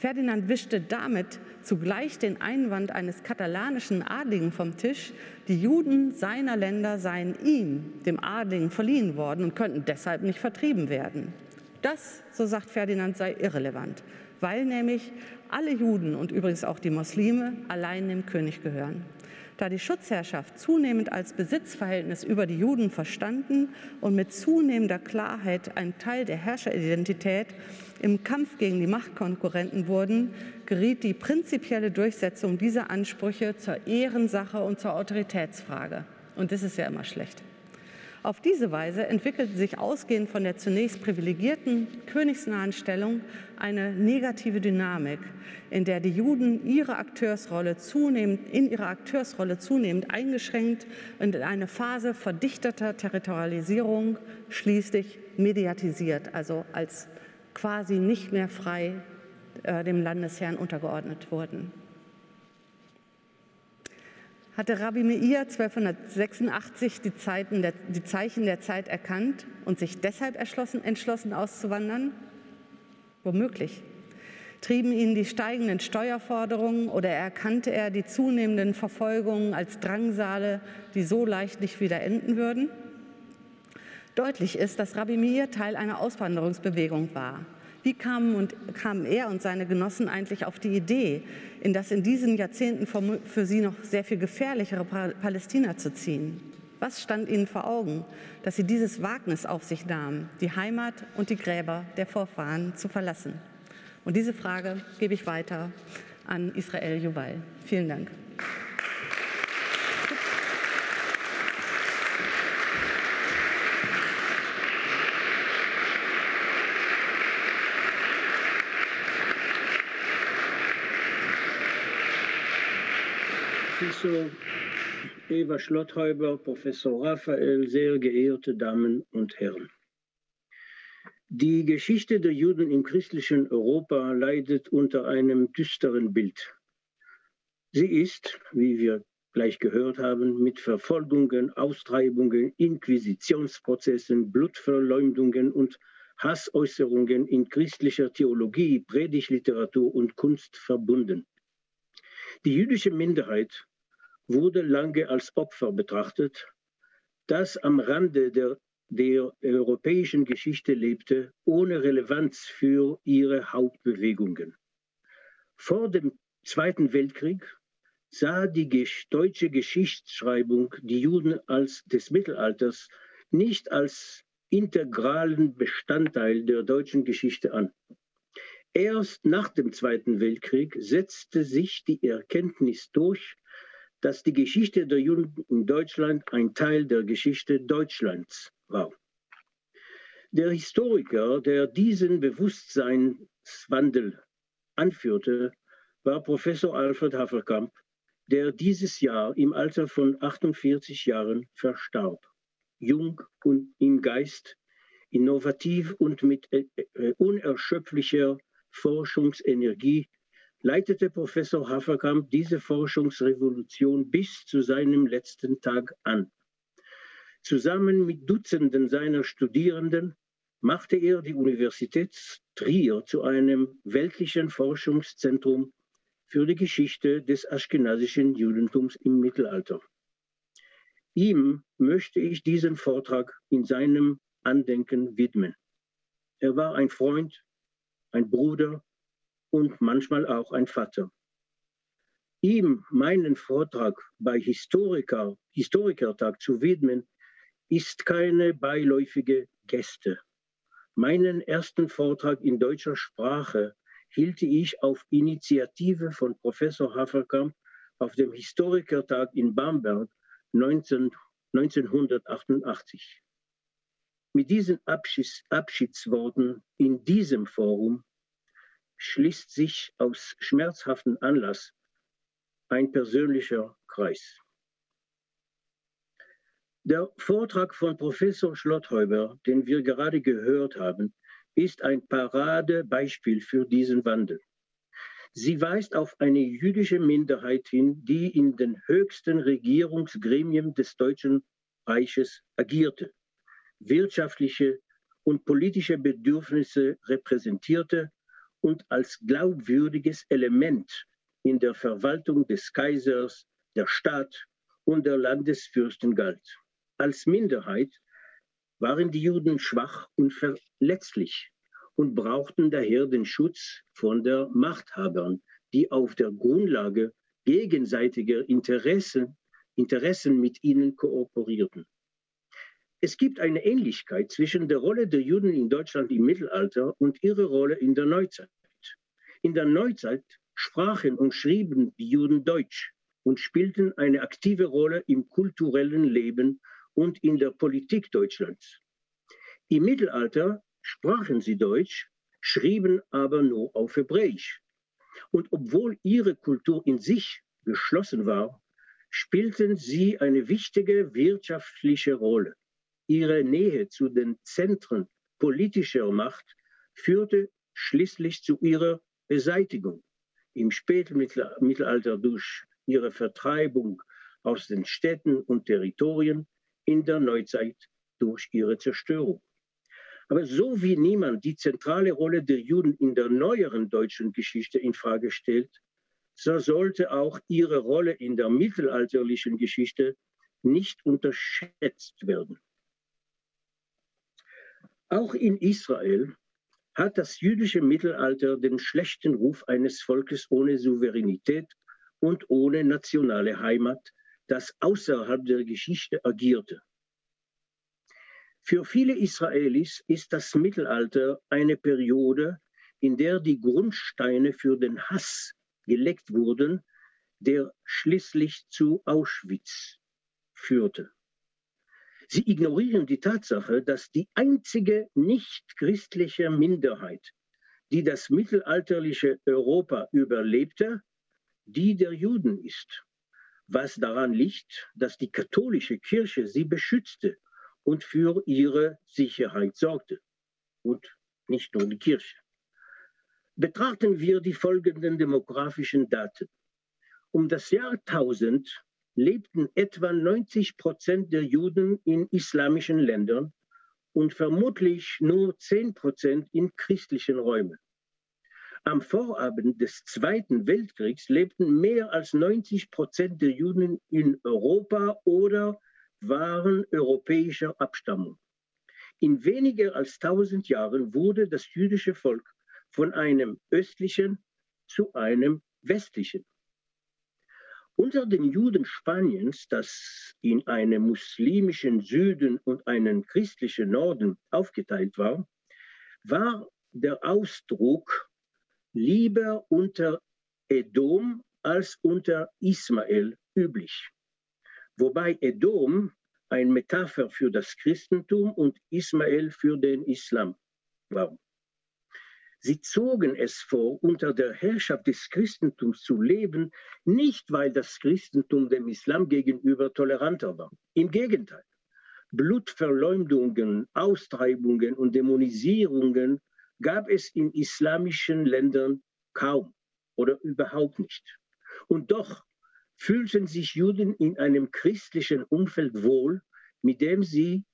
Ferdinand wischte damit zugleich den Einwand eines katalanischen Adligen vom Tisch, die Juden seiner Länder seien ihm, dem Adligen, verliehen worden und könnten deshalb nicht vertrieben werden. Das, so sagt Ferdinand, sei irrelevant, weil nämlich alle Juden und übrigens auch die Muslime allein dem König gehören da die Schutzherrschaft zunehmend als Besitzverhältnis über die Juden verstanden und mit zunehmender Klarheit ein Teil der Herrscheridentität im Kampf gegen die Machtkonkurrenten wurden, geriet die prinzipielle Durchsetzung dieser Ansprüche zur Ehrensache und zur Autoritätsfrage. Und das ist ja immer schlecht. Auf diese Weise entwickelte sich ausgehend von der zunächst privilegierten königsnahen Stellung eine negative Dynamik, in der die Juden ihre Akteursrolle zunehmend, in ihrer Akteursrolle zunehmend eingeschränkt und in eine Phase verdichteter Territorialisierung schließlich mediatisiert, also als quasi nicht mehr frei äh, dem Landesherrn untergeordnet wurden hatte Rabbi Meir 1286 die, der, die, Zeichen der Zeit erkannt und sich deshalb entschlossen auszuwandern? Womöglich. Trieben ihn die steigenden Steuerforderungen oder erkannte er die zunehmenden Verfolgungen als Drangsale, die so leicht nicht wieder enden würden? Deutlich ist, dass Rabbi Meir Teil einer Auswanderungsbewegung war. Wie kamen, und, kamen er und seine Genossen eigentlich auf die Idee, in das in diesen Jahrzehnten für sie noch sehr viel gefährlichere Palästina zu ziehen? Was stand ihnen vor Augen, dass sie dieses Wagnis auf sich nahmen, die Heimat und die Gräber der Vorfahren zu verlassen? Und diese Frage gebe ich weiter an Israel Juwal. Vielen Dank. Professor Eva Schlotthäuber, Professor Raphael, sehr geehrte Damen und Herren. Die Geschichte der Juden im christlichen Europa leidet unter einem düsteren Bild. Sie ist, wie wir gleich gehört haben, mit Verfolgungen, Austreibungen, Inquisitionsprozessen, Blutverleumdungen und Hassäußerungen in christlicher Theologie, Predigtliteratur und Kunst verbunden. Die jüdische Minderheit wurde lange als Opfer betrachtet, das am Rande der, der europäischen Geschichte lebte, ohne Relevanz für ihre Hauptbewegungen. Vor dem Zweiten Weltkrieg sah die deutsche Geschichtsschreibung die Juden als des Mittelalters nicht als integralen Bestandteil der deutschen Geschichte an. Erst nach dem Zweiten Weltkrieg setzte sich die Erkenntnis durch, dass die Geschichte der Juden in Deutschland ein Teil der Geschichte Deutschlands war. Der Historiker, der diesen Bewusstseinswandel anführte, war Professor Alfred Haferkamp, der dieses Jahr im Alter von 48 Jahren verstarb. Jung und im Geist, innovativ und mit äh, äh, unerschöpflicher Forschungsenergie leitete Professor Haferkamp diese Forschungsrevolution bis zu seinem letzten Tag an. Zusammen mit Dutzenden seiner Studierenden machte er die Universität Trier zu einem weltlichen Forschungszentrum für die Geschichte des aschkenasischen Judentums im Mittelalter. Ihm möchte ich diesen Vortrag in seinem Andenken widmen. Er war ein Freund, ein Bruder und manchmal auch ein Vater. Ihm meinen Vortrag bei Historiker, Historikertag zu widmen, ist keine beiläufige Geste. Meinen ersten Vortrag in deutscher Sprache hielt ich auf Initiative von Professor Haferkamp auf dem Historikertag in Bamberg 19, 1988. Mit diesen Abschieds, Abschiedsworten in diesem Forum schließt sich aus schmerzhaftem Anlass ein persönlicher Kreis. Der Vortrag von Professor Schlotthäuber, den wir gerade gehört haben, ist ein Paradebeispiel für diesen Wandel. Sie weist auf eine jüdische Minderheit hin, die in den höchsten Regierungsgremien des Deutschen Reiches agierte, wirtschaftliche und politische Bedürfnisse repräsentierte und als glaubwürdiges Element in der Verwaltung des Kaisers, der Stadt und der Landesfürsten galt. Als Minderheit waren die Juden schwach und verletzlich und brauchten daher den Schutz von der Machthabern, die auf der Grundlage gegenseitiger Interessen, Interessen mit ihnen kooperierten. Es gibt eine Ähnlichkeit zwischen der Rolle der Juden in Deutschland im Mittelalter und ihrer Rolle in der Neuzeit. In der Neuzeit sprachen und schrieben die Juden Deutsch und spielten eine aktive Rolle im kulturellen Leben und in der Politik Deutschlands. Im Mittelalter sprachen sie Deutsch, schrieben aber nur auf Hebräisch. Und obwohl ihre Kultur in sich geschlossen war, spielten sie eine wichtige wirtschaftliche Rolle. Ihre Nähe zu den Zentren politischer Macht führte schließlich zu ihrer Beseitigung. Im Spätmittelalter durch ihre Vertreibung aus den Städten und Territorien, in der Neuzeit durch ihre Zerstörung. Aber so wie niemand die zentrale Rolle der Juden in der neueren deutschen Geschichte in Frage stellt, so sollte auch ihre Rolle in der mittelalterlichen Geschichte nicht unterschätzt werden. Auch in Israel hat das jüdische Mittelalter den schlechten Ruf eines Volkes ohne Souveränität und ohne nationale Heimat, das außerhalb der Geschichte agierte. Für viele Israelis ist das Mittelalter eine Periode, in der die Grundsteine für den Hass gelegt wurden, der schließlich zu Auschwitz führte. Sie ignorieren die Tatsache, dass die einzige nicht-christliche Minderheit, die das mittelalterliche Europa überlebte, die der Juden ist was daran liegt, dass die katholische Kirche sie beschützte und für ihre Sicherheit sorgte. Und nicht nur die Kirche. Betrachten wir die folgenden demografischen Daten. Um das Jahr 1000 lebten etwa 90 Prozent der Juden in islamischen Ländern und vermutlich nur 10 Prozent in christlichen Räumen. Am Vorabend des Zweiten Weltkriegs lebten mehr als 90 Prozent der Juden in Europa oder waren europäischer Abstammung. In weniger als 1000 Jahren wurde das jüdische Volk von einem östlichen zu einem westlichen. Unter den Juden Spaniens, das in einen muslimischen Süden und einen christlichen Norden aufgeteilt war, war der Ausdruck lieber unter Edom als unter Ismael üblich. Wobei Edom ein Metapher für das Christentum und Ismael für den Islam war. Sie zogen es vor, unter der Herrschaft des Christentums zu leben, nicht weil das Christentum dem Islam gegenüber toleranter war. Im Gegenteil. Blutverleumdungen, Austreibungen und Dämonisierungen gab es in islamischen Ländern kaum oder überhaupt nicht. Und doch fühlten sich Juden in einem christlichen Umfeld wohl, mit dem sie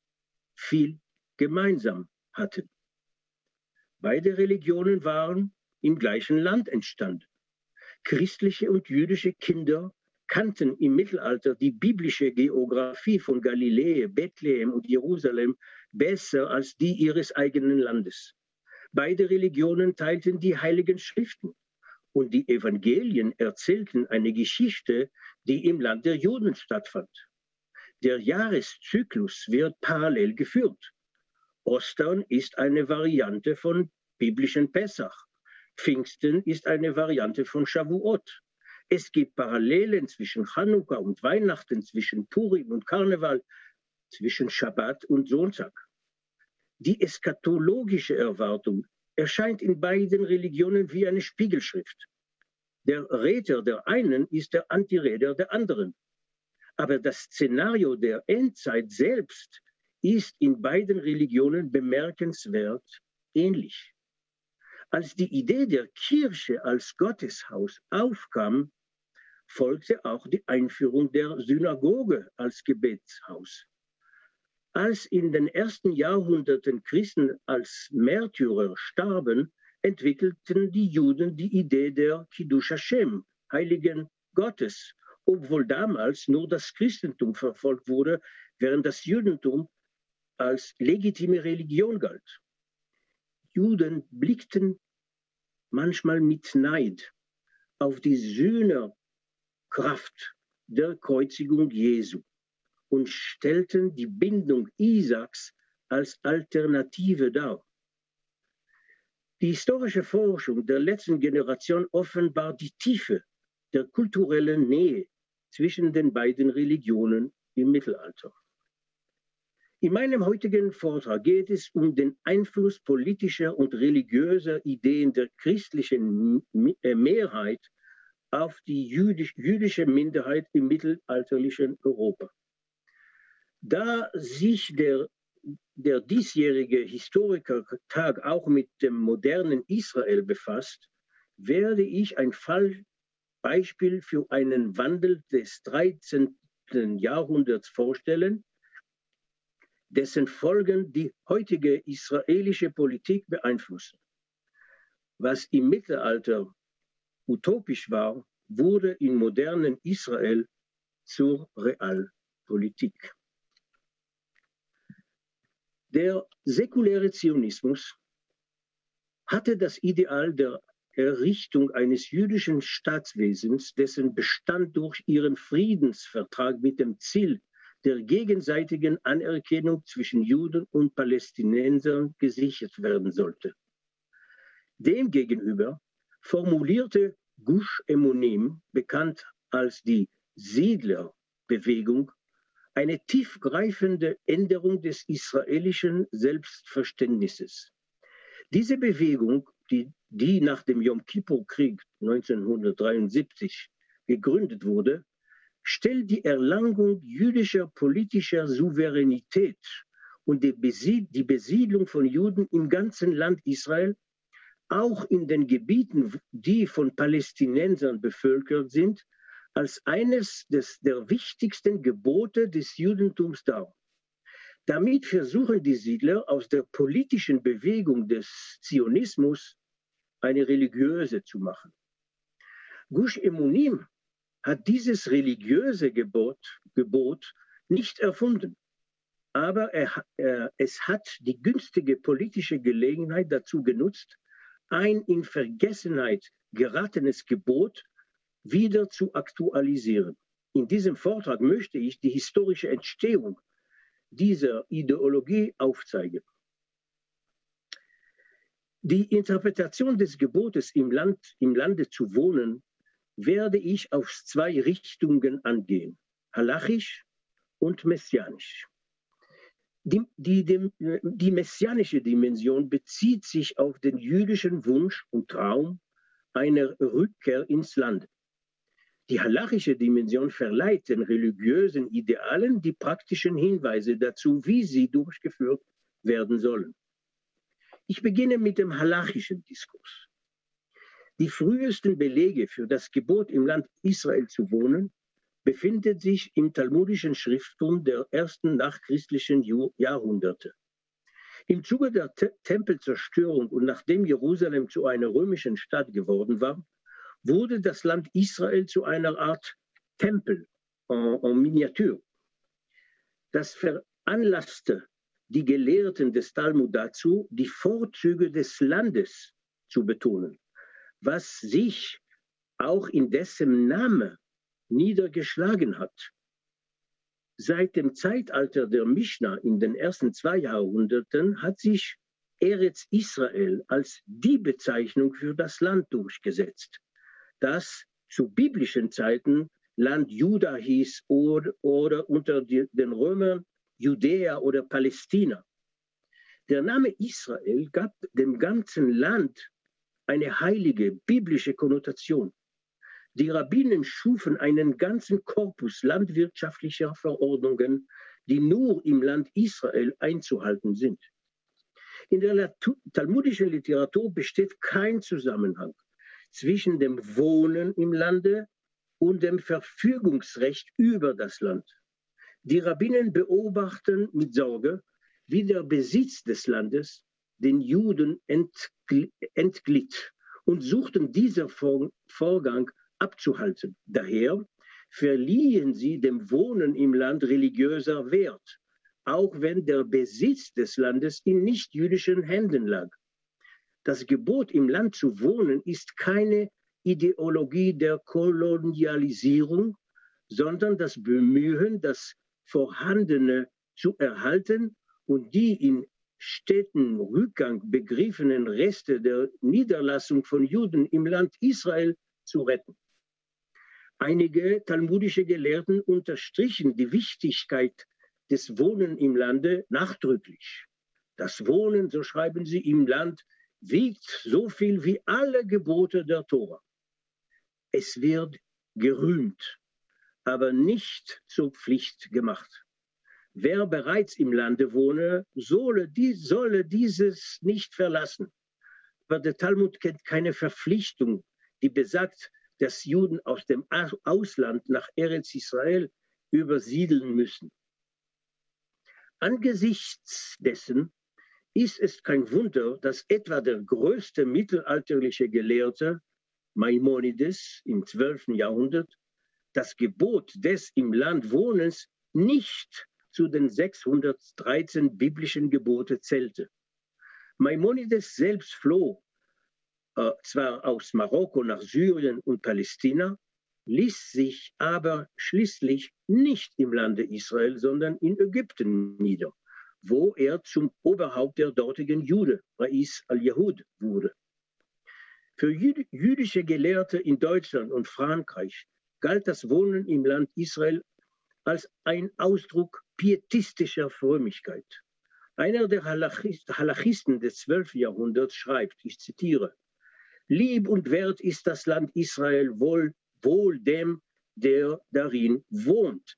viel gemeinsam hatten. Beide Religionen waren im gleichen Land entstanden. Christliche und jüdische Kinder kannten im Mittelalter die biblische Geografie von Galiläa, Bethlehem und Jerusalem besser als die ihres eigenen Landes. Beide Religionen teilten die heiligen Schriften und die Evangelien erzählten eine Geschichte, die im Land der Juden stattfand. Der Jahreszyklus wird parallel geführt. Ostern ist eine Variante von biblischen Pessach. Pfingsten ist eine Variante von Shavuot. Es gibt Parallelen zwischen Chanukka und Weihnachten, zwischen Purim und Karneval, zwischen Schabbat und Sonntag. Die eschatologische Erwartung erscheint in beiden Religionen wie eine Spiegelschrift. Der Räter der einen ist der Antiräder der anderen. Aber das Szenario der Endzeit selbst ist in beiden Religionen bemerkenswert ähnlich. Als die Idee der Kirche als Gotteshaus aufkam, folgte auch die Einführung der Synagoge als Gebetshaus. Als in den ersten Jahrhunderten Christen als Märtyrer starben, entwickelten die Juden die Idee der Kiddush Hashem, Heiligen Gottes, obwohl damals nur das Christentum verfolgt wurde, während das Judentum als legitime Religion galt. Juden blickten manchmal mit Neid auf die Sühnerkraft der Kreuzigung Jesu und stellten die Bindung Isaaks als Alternative dar. Die historische Forschung der letzten Generation offenbart die Tiefe der kulturellen Nähe zwischen den beiden Religionen im Mittelalter. In meinem heutigen Vortrag geht es um den Einfluss politischer und religiöser Ideen der christlichen äh, Mehrheit auf die jüdisch, jüdische Minderheit im mittelalterlichen Europa. Da sich der, der diesjährige Historikertag auch mit dem modernen Israel befasst, werde ich ein Fallbeispiel für einen Wandel des 13. Jahrhunderts vorstellen, dessen Folgen die heutige israelische Politik beeinflussen. Was im Mittelalter utopisch war, wurde im modernen Israel zur Realpolitik. Der säkuläre Zionismus hatte das Ideal der Errichtung eines jüdischen Staatswesens, dessen Bestand durch ihren Friedensvertrag mit dem Ziel der gegenseitigen Anerkennung zwischen Juden und Palästinensern gesichert werden sollte. Demgegenüber formulierte Gush Emonim, bekannt als die Siedlerbewegung, eine tiefgreifende Änderung des israelischen Selbstverständnisses. Diese Bewegung, die, die nach dem Yom Kippur-Krieg 1973 gegründet wurde, stellt die Erlangung jüdischer politischer Souveränität und die, Besiedlung von Juden im ganzen Land Israel, auch in den Gebieten, die von Palästinensern bevölkert sind, als eines des, der wichtigsten Gebote des Judentums dar. Damit versuchen die Siedler aus der politischen Bewegung des Zionismus eine religiöse zu machen. Gush Emunim hat dieses religiöse Gebot, Gebot nicht erfunden. Aber er, er, es hat die günstige politische Gelegenheit dazu genutzt, ein in Vergessenheit geratenes Gebot wieder zu aktualisieren. In diesem Vortrag möchte ich die historische Entstehung dieser Ideologie aufzeigen. Die Interpretation des Gebotes im, Land, im Lande zu wohnen werde ich auf zwei Richtungen angehen, halachisch und messianisch. Die, die, die, die, messianische Dimension bezieht sich auf den jüdischen Wunsch und Traum einer Rückkehr ins Land. Die halachische Dimension verleiht den religiösen Idealen die praktischen Hinweise dazu, wie sie durchgeführt werden sollen. Ich beginne mit dem halachischen Diskurs. Die frühesten Belege für das Gebot im Land Israel zu wohnen befinden sich im talmudischen Schrifttum der ersten nachchristlichen Jahrhunderte. Im Zuge der Te Tempelzerstörung und nachdem Jerusalem zu einer römischen Stadt geworden war, wurde das Land Israel zu einer Art Tempel en, en Miniatur. Das veranlasste die Gelehrten des Talmud dazu, die Vorzüge des Landes zu betonen, was sich auch in dessen Name niedergeschlagen hat. Seit dem Zeitalter der Mishnah in den ersten zwei Jahrhunderten hat sich Eretz Israel als die Bezeichnung für das Land durchgesetzt, das zu biblischen Zeiten Land Juda hieß oder, oder unter die, den Römern Judäa oder Palästina. Der Name Israel gab dem ganzen Land eine heilige biblische Konnotation. Die Rabbinen schufen einen ganzen Korpus landwirtschaftlicher Verordnungen, die nur im Land Israel einzuhalten sind. In der talmudischen Literatur besteht kein Zusammenhang zwischen dem Wohnen im Lande und dem Verfügungsrecht über das Land. Die Rabbinen beobachten mit Sorge, wie der Besitz des Landes den Juden entglitt und suchten diesen Vorgang abzuhalten. Daher verliehen sie dem Wohnen im Land religiöser Wert, auch wenn der Besitz des Landes in nichtjüdischen Händen lag. Das Gebot, im Land zu wohnen, ist keine Ideologie der Kolonialisierung, sondern das Bemühen, das vorhandene zu erhalten und die in Städten Rückgang begriffenen Reste der Niederlassung von Juden im Land Israel zu retten. Einige talmudische Gelehrten unterstrichen die Wichtigkeit des Wohnen im Lande nachdrücklich. Das Wohnen, so schreiben sie, im Land wiegt so viel wie alle Gebote der Tora. Es wird gerühmt aber nicht zur Pflicht gemacht. Wer bereits im Lande wohne, solle, die, solle dieses nicht verlassen. Aber der Talmud kennt keine Verpflichtung, die besagt, dass Juden aus dem Ausland nach Eretz Israel übersiedeln müssen. Angesichts dessen ist es kein Wunder, dass etwa der größte mittelalterliche Gelehrte Maimonides im 12. Jahrhundert das Gebot des im Land Wohnens nicht zu den 613 biblischen Gebote zählte. Maimonides selbst floh äh, zwar aus Marokko nach Syrien und Palästina, ließ sich aber schließlich nicht im Lande Israel, sondern in Ägypten nieder, wo er zum Oberhaupt der dortigen Jude, Rais al-Yahud, wurde. Für jüdische Gelehrte in Deutschland und Frankreich galt das Wohnen im Land Israel als ein Ausdruck pietistischer Frömmigkeit. Einer der Halachisten des 12. Jahrhunderts schreibt, ich zitiere, Lieb und wert ist das Land Israel wohl, wohl dem, der darin wohnt.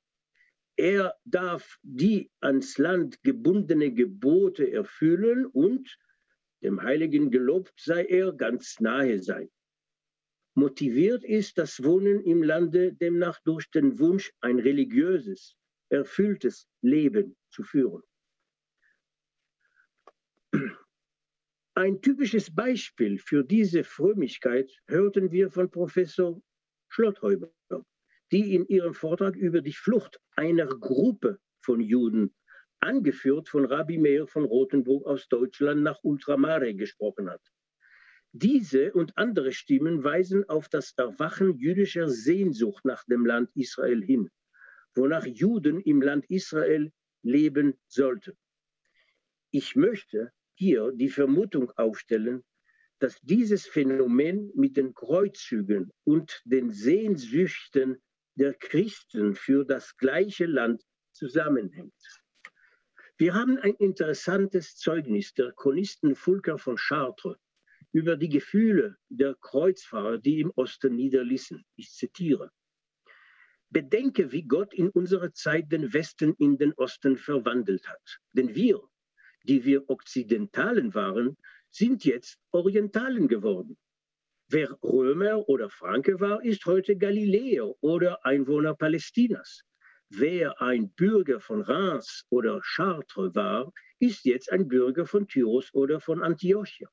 Er darf die ans Land gebundene Gebote erfüllen und, dem Heiligen gelobt sei er, ganz nahe sein. Motiviert ist das Wohnen im Lande demnach durch den Wunsch, ein religiöses, erfülltes Leben zu führen. Ein typisches Beispiel für diese Frömmigkeit hörten wir von Professor Schlotthäuber, die in ihrem Vortrag über die Flucht einer Gruppe von Juden, angeführt von Rabbi Meir von Rothenburg aus Deutschland nach Ultramare, gesprochen hat. Diese und andere Stimmen weisen auf das Erwachen jüdischer Sehnsucht nach dem Land Israel hin, wonach Juden im Land Israel leben sollten. Ich möchte hier die Vermutung aufstellen, dass dieses Phänomen mit den Kreuzzügen und den Sehnsüchten der Christen für das gleiche Land zusammenhängt. Wir haben ein interessantes Zeugnis der Chronisten Fulker von Chartres über die Gefühle der Kreuzfahrer, die im Osten niederließen. Ich zitiere. Bedenke, wie Gott in unserer Zeit den Westen in den Osten verwandelt hat. Denn wir, die wir Okzidentalen waren, sind jetzt Orientalen geworden. Wer Römer oder Franke war, ist heute Galiläer oder Einwohner Palästinas. Wer ein Bürger von Reims oder Chartres war, ist jetzt ein Bürger von Tyros oder von Antiochia.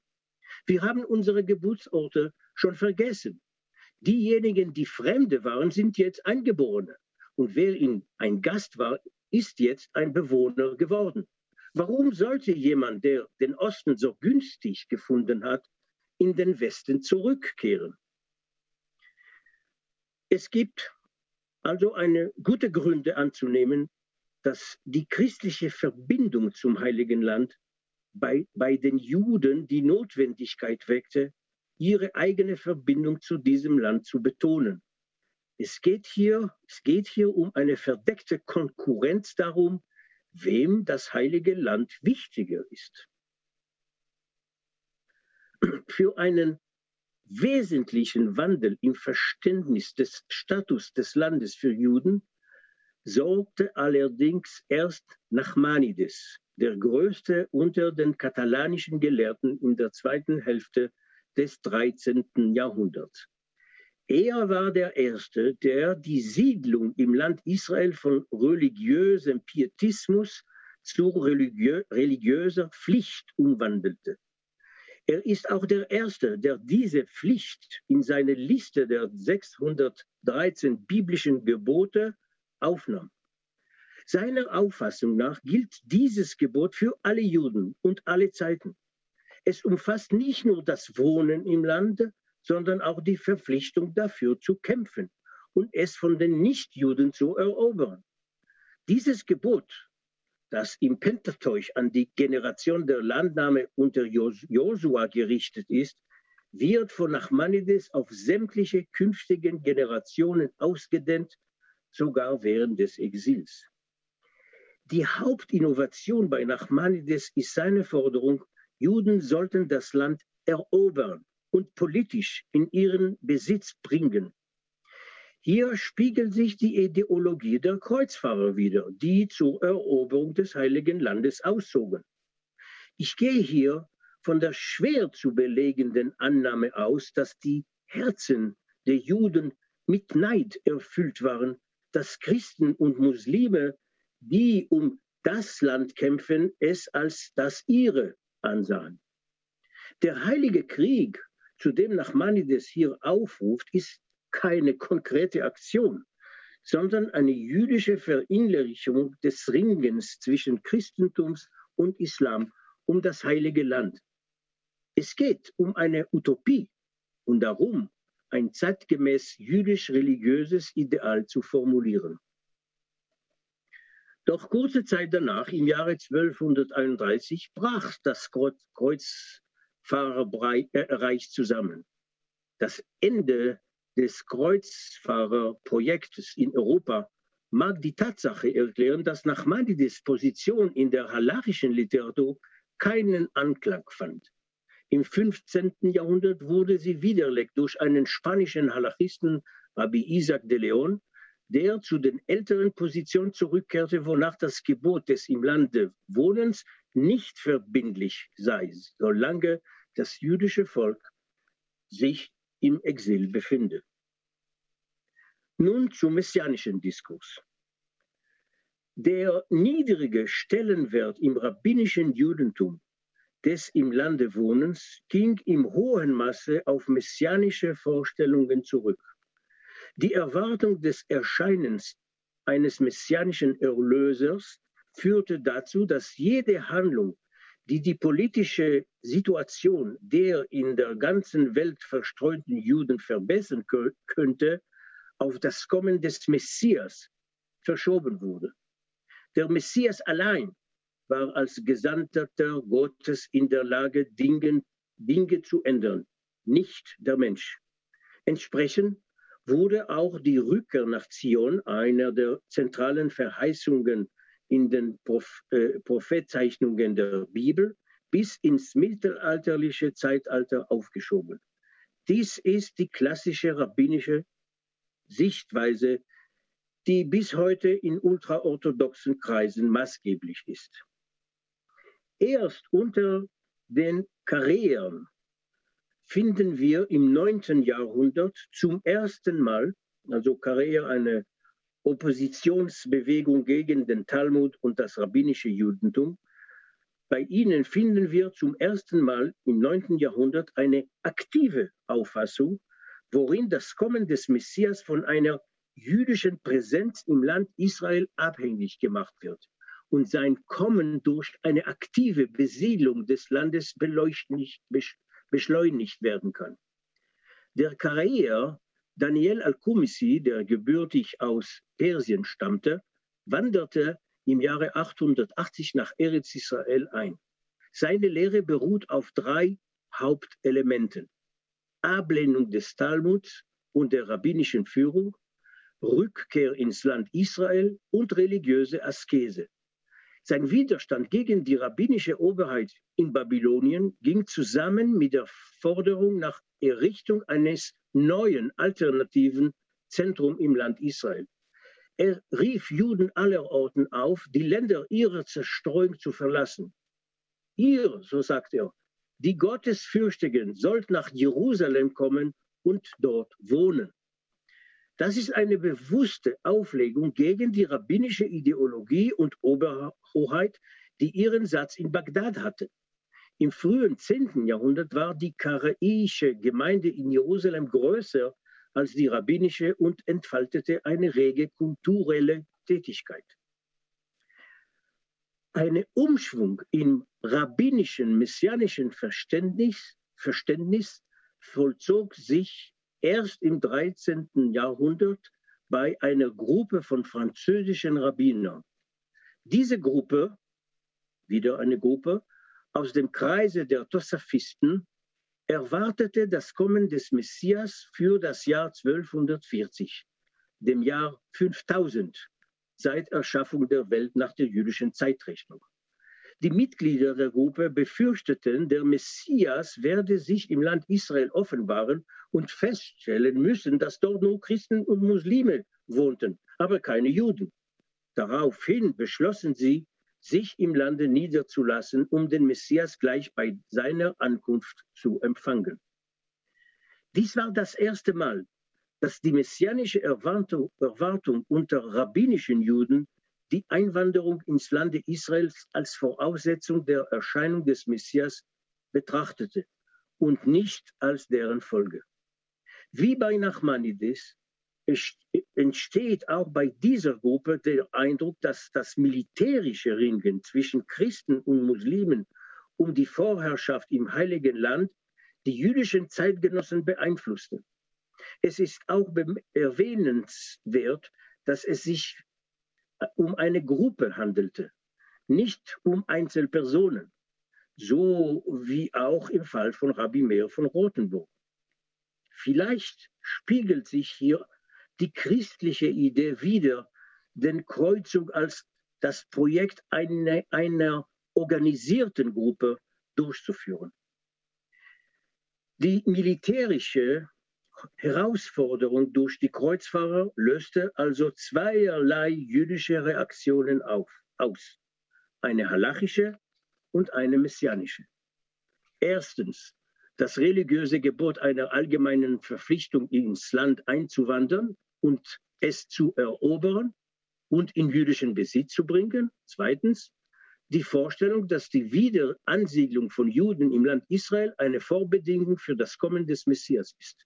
Wir haben unsere Geburtsorte schon vergessen. Diejenigen, die Fremde waren, sind jetzt Eingeborene. Und wer in ein Gast war, ist jetzt ein Bewohner geworden. Warum sollte jemand, der den Osten so günstig gefunden hat, in den Westen zurückkehren? Es gibt also eine gute Gründe anzunehmen, dass die christliche Verbindung zum Heiligen Land bei, bei den Juden die Notwendigkeit weckte, ihre eigene Verbindung zu diesem Land zu betonen. Es geht hier, es geht hier um eine verdeckte Konkurrenz darum, wem das heilige Land wichtiger ist. Für einen wesentlichen Wandel im Verständnis des Status des Landes für Juden sorgte allerdings erst Nachmanides, der größte unter den katalanischen Gelehrten in der zweiten Hälfte des 13. Jahrhunderts. Er war der Erste, der die Siedlung im Land Israel von religiösem Pietismus zu religiö religiöser Pflicht umwandelte. Er ist auch der Erste, der diese Pflicht in seine Liste der 613 biblischen Gebote aufnahm. Seiner Auffassung nach gilt dieses Gebot für alle Juden und alle Zeiten. Es umfasst nicht nur das Wohnen im Lande, sondern auch die Verpflichtung dafür zu kämpfen und es von den Nichtjuden zu erobern. Dieses Gebot, das im Pentateuch an die Generation der Landnahme unter Josua gerichtet ist, wird von Nachmanides auf sämtliche künftigen Generationen ausgedehnt, sogar während des Exils. Die Hauptinnovation bei Nachmanides ist seine Forderung, Juden sollten das Land erobern und politisch in ihren Besitz bringen. Hier spiegelt sich die Ideologie der Kreuzfahrer wider, die zur Eroberung des Heiligen Landes auszogen. Ich gehe hier von der schwer zu belegenden Annahme aus, dass die Herzen der Juden mit Neid erfüllt waren, dass Christen und Muslime, die um das Land kämpfen, es als das ihre ansahen. Der Heilige Krieg zu dem Nachmanides hier aufruft, ist keine konkrete Aktion, sondern eine jüdische Verinnerlichung des Ringens zwischen Christentums und Islam um das heilige Land. Es geht um eine Utopie und darum, ein zeitgemäß jüdisch-religiöses Ideal zu formulieren. Doch kurze Zeit danach, im Jahre 1231, brach das Kreuz Fahrerreich zusammen. Das Ende des Kreuzfahrerprojektes in Europa mag die Tatsache erklären, dass Nachmanides Position in der halachischen Literatur keinen Anklang fand. Im 15. Jahrhundert wurde sie widerlegt durch einen spanischen Halachisten, Rabbi Isaac de Leon, der zu den älteren Positionen zurückkehrte, wonach das Gebot des im Lande Wohnens nicht verbindlich sei, solange das jüdische Volk sich im Exil befindet. Nun zum messianischen Diskurs. Der niedrige Stellenwert im rabbinischen Judentum des im Lande Wohnens ging im hohen Maße auf messianische Vorstellungen zurück. Die Erwartung des Erscheinens eines messianischen Erlösers führte dazu, dass jede Handlung die die politische Situation der in der ganzen Welt verstreuten Juden verbessern könnte, auf das Kommen des Messias verschoben wurde. Der Messias allein war als Gesandter Gottes in der Lage, Dinge Dinge zu ändern, nicht der Mensch. Entsprechend wurde auch die Rückkehr nach Zion einer der zentralen Verheißungen in den Proph äh, Prophetzeichnungen der Bibel bis ins mittelalterliche Zeitalter aufgeschoben. Dies ist die klassische rabbinische Sichtweise, die bis heute in ultraorthodoxen Kreisen maßgeblich ist. Erst unter den Karrieren finden wir im 9. Jahrhundert zum ersten Mal, also Karriere eine Oppositionsbewegung gegen den Talmud und das rabbinische Judentum, bei ihnen finden wir zum ersten Mal im 9. Jahrhundert eine aktive Auffassung, worin das Kommen des Messias von einer jüdischen Präsenz im Land Israel abhängig gemacht wird und sein Kommen durch eine aktive Besiedlung des Landes beschleunigt werden kann. Der Karair Daniel al-Kumisi, der gebürtig aus Persien stammte, wanderte im Jahre 880 nach Eretz Israel ein. Seine Lehre beruht auf drei Hauptelementen. Ablehnung des Talmuds und der rabbinischen Führung, Rückkehr ins Land Israel und religiöse Askese. Sein Widerstand gegen die rabbinische Oberheit in Babylonien ging zusammen mit der Forderung nach Errichtung eines neuen alternativen Zentrums im Land Israel. Er rief Juden aller Orten auf, die Länder ihrer Zerstreuung zu verlassen. Ihr, so sagt er, die Gottesfürchtigen, sollt nach Jerusalem kommen und dort wohnen. Das ist eine bewusste Auflegung gegen die rabbinische Ideologie und Oberhoheit, die ihren Satz in Bagdad hatte. Im frühen 10. Jahrhundert war die karaische Gemeinde in Jerusalem größer als die rabbinische und entfaltete eine rege kulturelle Tätigkeit. Ein Umschwung im rabbinischen, messianischen Verständnis, Verständnis vollzog sich erst im 13. Jahrhundert bei einer Gruppe von französischen Rabbinern. Diese Gruppe, wieder eine Gruppe, aus dem Kreise der Tossafisten erwartete das Kommen des Messias für das Jahr 1240, dem Jahr 5000 seit Erschaffung der Welt nach der jüdischen Zeitrechnung. Die Mitglieder der Gruppe befürchteten, der Messias werde sich im Land Israel offenbaren und feststellen müssen, dass dort nur Christen und Muslime wohnten, aber keine Juden. Daraufhin beschlossen sie, sich im Lande niederzulassen, um den Messias gleich bei seiner Ankunft zu empfangen. Dies war das erste Mal, dass die messianische Erwartung, unter rabbinischen Juden die Einwanderung ins Lande Israels als Voraussetzung der Erscheinung des Messias betrachtete und nicht als deren Folge. Wie bei Nachmanides entsteht auch bei dieser Gruppe der Eindruck, dass das militärische Ringen zwischen Christen und Muslimen um die Vorherrschaft im Heiligen Land die jüdischen Zeitgenossen beeinflusste. Es ist auch erwähnenswert, dass es sich um eine Gruppe handelte, nicht um Einzelpersonen, so wie auch im Fall von Rabbi Meir von Rothenburg. Vielleicht spiegelt sich hier die christliche Idee wieder, den Kreuzung als das Projekt einer, einer organisierten Gruppe durchzuführen. Die militärische Herausforderung durch die Kreuzfahrer löste also zweierlei jüdische Reaktionen auf, aus. Eine halachische und eine messianische. Erstens das religiöse Gebot einer allgemeinen Verpflichtung ins Land einzuwandern und es zu erobern und in jüdischen Besitz zu bringen. Zweitens, die Vorstellung, dass die Wiederansiedlung von Juden im Land Israel eine Vorbedingung für das Kommen des Messias ist.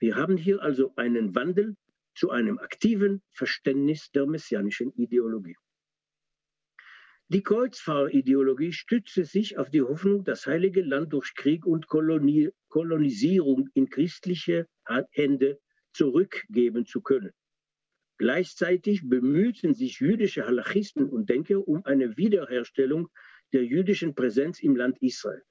Wir haben hier also einen Wandel zu einem aktiven Verständnis der messianischen Ideologie. Die Kreuzfahrideologie stützte sich auf die Hoffnung, das Heilige Land durch Krieg und Koloni Kolonisierung in christliche Hände zurückgeben zu können. Gleichzeitig bemühten sich jüdische Halachisten und Denker um eine Wiederherstellung der jüdischen Präsenz im Land Israel.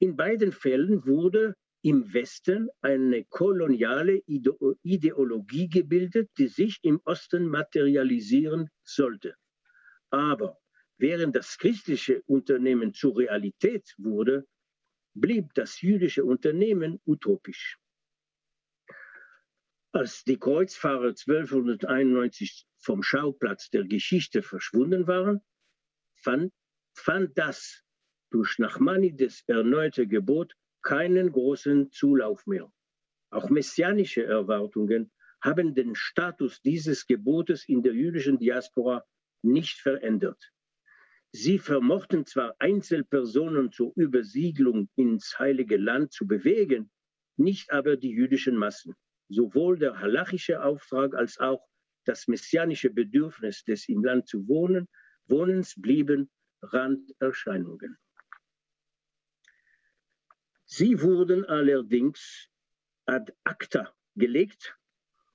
In beiden Fällen wurde im Westen eine koloniale Ideologie gebildet, die sich im Osten materialisieren sollte. Aber während das christliche Unternehmen zur Realität wurde, blieb das jüdische Unternehmen utopisch. Als die Kreuzfahrer 1291 vom Schauplatz der Geschichte verschwunden waren, fand, fand das durch Nachmanides erneute Gebot keinen großen Zulauf mehr. Auch messianische Erwartungen haben den Status dieses Gebotes in der jüdischen Diaspora nicht verändert. Sie vermochten zwar Einzelpersonen zur Übersiedlung ins Heilige Land zu bewegen, nicht aber die jüdischen Massen. Sowohl der halachische Auftrag als auch das messianische Bedürfnis des im Land zu wohnen, Wohnens blieben Randerscheinungen. Sie wurden allerdings ad acta gelegt,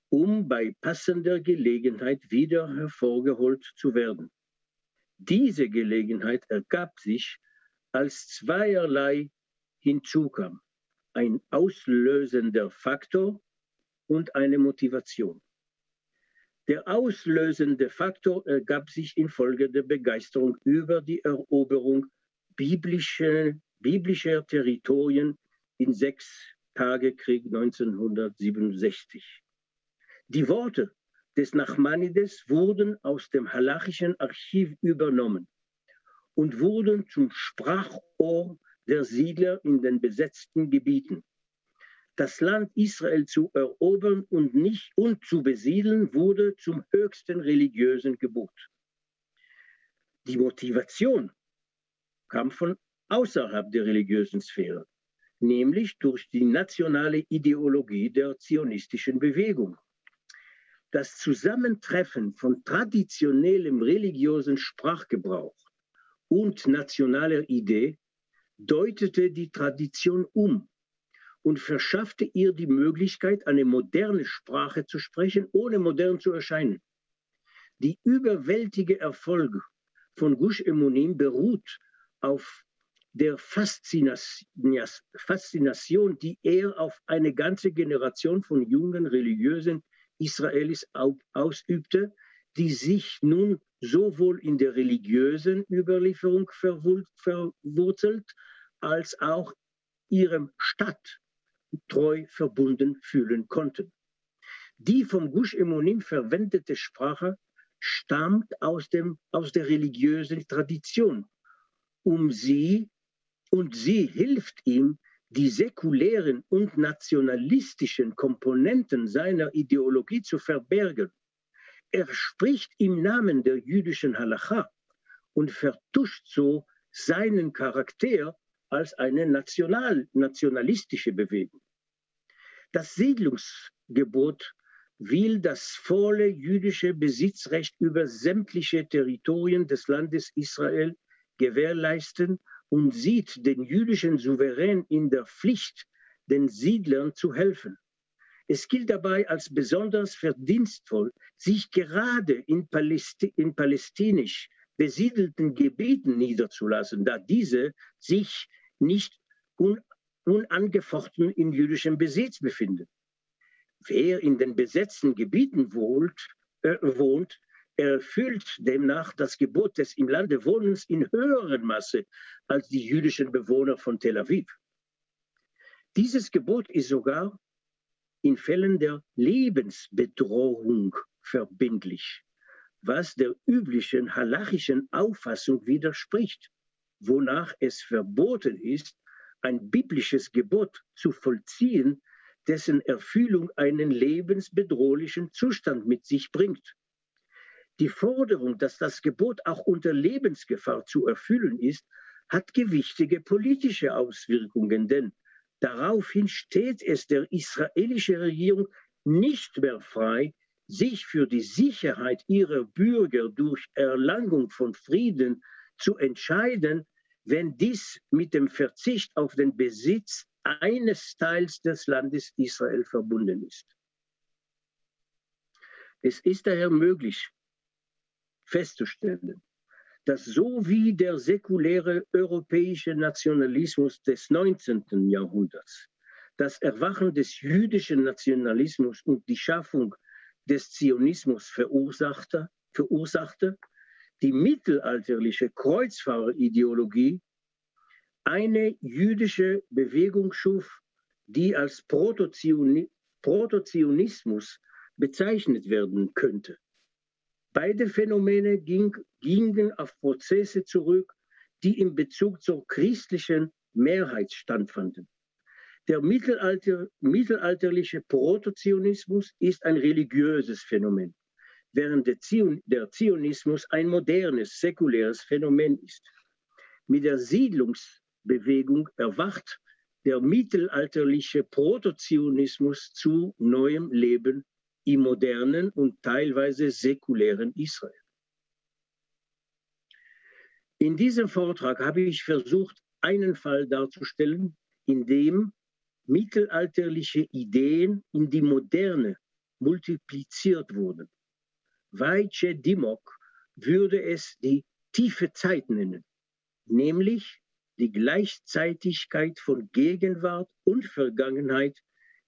um bei passender Gelegenheit wieder hervorgeholt zu werden. Diese Gelegenheit ergab sich, als zweierlei hinzukam, ein auslösender Faktor und eine Motivation. Der auslösende Faktor ergab sich infolge der Begeisterung über die Eroberung biblischer, biblischer Territorien in sechs Tage Krieg 1967. Die Worte des Nachmanides wurden aus dem halachischen Archiv übernommen und wurden zum Sprachrohr der Siedler in den besetzten Gebieten. Das Land Israel zu erobern und nicht und zu besiedeln wurde zum höchsten religiösen Gebot. Die Motivation kam von außerhalb der religiösen Sphäre, nämlich durch die nationale Ideologie der zionistischen Bewegung. Das Zusammentreffen von traditionellem religiösen Sprachgebrauch und nationaler Idee deutete die Tradition um und verschaffte ihr die Möglichkeit, eine moderne Sprache zu sprechen, ohne modern zu erscheinen. Die überwältige Erfolg von Gush Emunim beruht auf der Faszination, die er auf eine ganze Generation von jungen religiösen Israelis ausübte, die sich nun sowohl in der religiösen Überlieferung verwurzelt, als auch ihrem Stadt treu verbunden fühlen konnten. Die vom Gush Emonim verwendete Sprache stammt aus, dem, aus der religiösen Tradition. Um sie und sie hilft ihm, die säkulären und nationalistischen Komponenten seiner Ideologie zu verbergen. Er spricht im Namen der jüdischen Halacha und vertuscht so seinen Charakter als eine national, nationalistische Bewegung. Das Siedlungsgebot will das volle jüdische Besitzrecht über sämtliche Territorien des Landes Israel gewährleisten und sieht den jüdischen Souverän in der Pflicht, den Siedlern zu helfen. Es gilt dabei als besonders verdienstvoll, sich gerade in, Palästi in palästinisch besiedelten Gebieten niederzulassen, da diese sich nicht un unangefochten in jüdischem Besitz befinden. Wer in den besetzten Gebieten wohnt, äh, wohnt erfüllt demnach das Gebot des im Lande Wohnens in höherem Maße als die jüdischen Bewohner von Tel Aviv. Dieses Gebot ist sogar in Fällen der Lebensbedrohung verbindlich, was der üblichen halachischen Auffassung widerspricht, wonach es verboten ist, ein biblisches Gebot zu vollziehen, dessen Erfüllung einen lebensbedrohlichen Zustand mit sich bringt. Die Forderung, dass das Gebot auch unter Lebensgefahr zu erfüllen ist, hat gewichtige politische Auswirkungen, denn daraufhin steht es der israelischen Regierung nicht mehr frei, sich für die Sicherheit ihrer Bürger durch Erlangung von Frieden zu entscheiden, wenn dies mit dem Verzicht auf den Besitz eines Teils des Landes Israel verbunden ist. Es ist daher möglich, festzustellen, dass so wie der säkuläre europäische Nationalismus des 19. Jahrhunderts das Erwachen des jüdischen Nationalismus und die Schaffung des Zionismus verursachte, verursachte die mittelalterliche Kreuzfahrerideologie eine jüdische Bewegung schuf, die als Protozionismus bezeichnet werden könnte. Beide Phänomene ging, gingen auf Prozesse zurück, die in Bezug zur christlichen Mehrheit stattfanden. Der Mittelalter, mittelalterliche Protozionismus ist ein religiöses Phänomen, während der, Zion, der Zionismus ein modernes, säkuläres Phänomen ist. Mit der Siedlungsbewegung erwacht der mittelalterliche Protozionismus zu neuem Leben im modernen und teilweise säkulären Israel. In diesem Vortrag habe ich versucht, einen Fall darzustellen, in dem mittelalterliche Ideen in die Moderne multipliziert wurden. Weiche Dimok würde es die tiefe Zeit nennen, nämlich die Gleichzeitigkeit von Gegenwart und Vergangenheit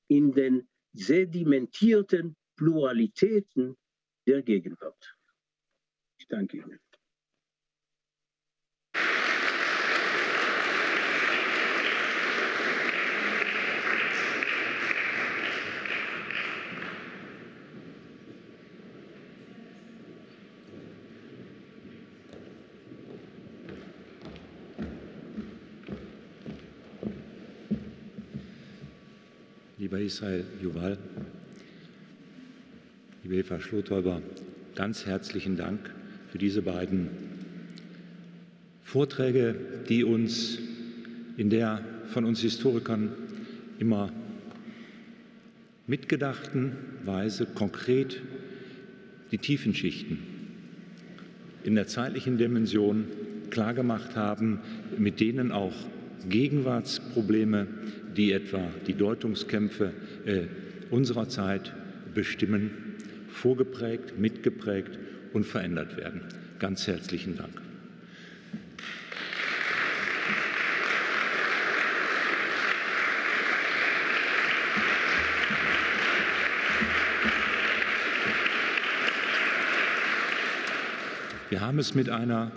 in den sedimentierten Pluralitäten der Gegenwart. Ich danke Ihnen. Lieber Israel Juval, liebe Eva Schlothäuber, ganz herzlichen Dank für diese beiden Vorträge, die uns in der von uns Historikern immer mitgedachten Weise konkret die tiefen Schichten in der zeitlichen Dimension klargemacht haben, mit denen auch Gegenwartsprobleme, die etwa die Deutungskämpfe äh, unserer Zeit bestimmen, vorgeprägt, mitgeprägt und verändert werden. Ganz herzlichen Dank. Wir haben es mit einer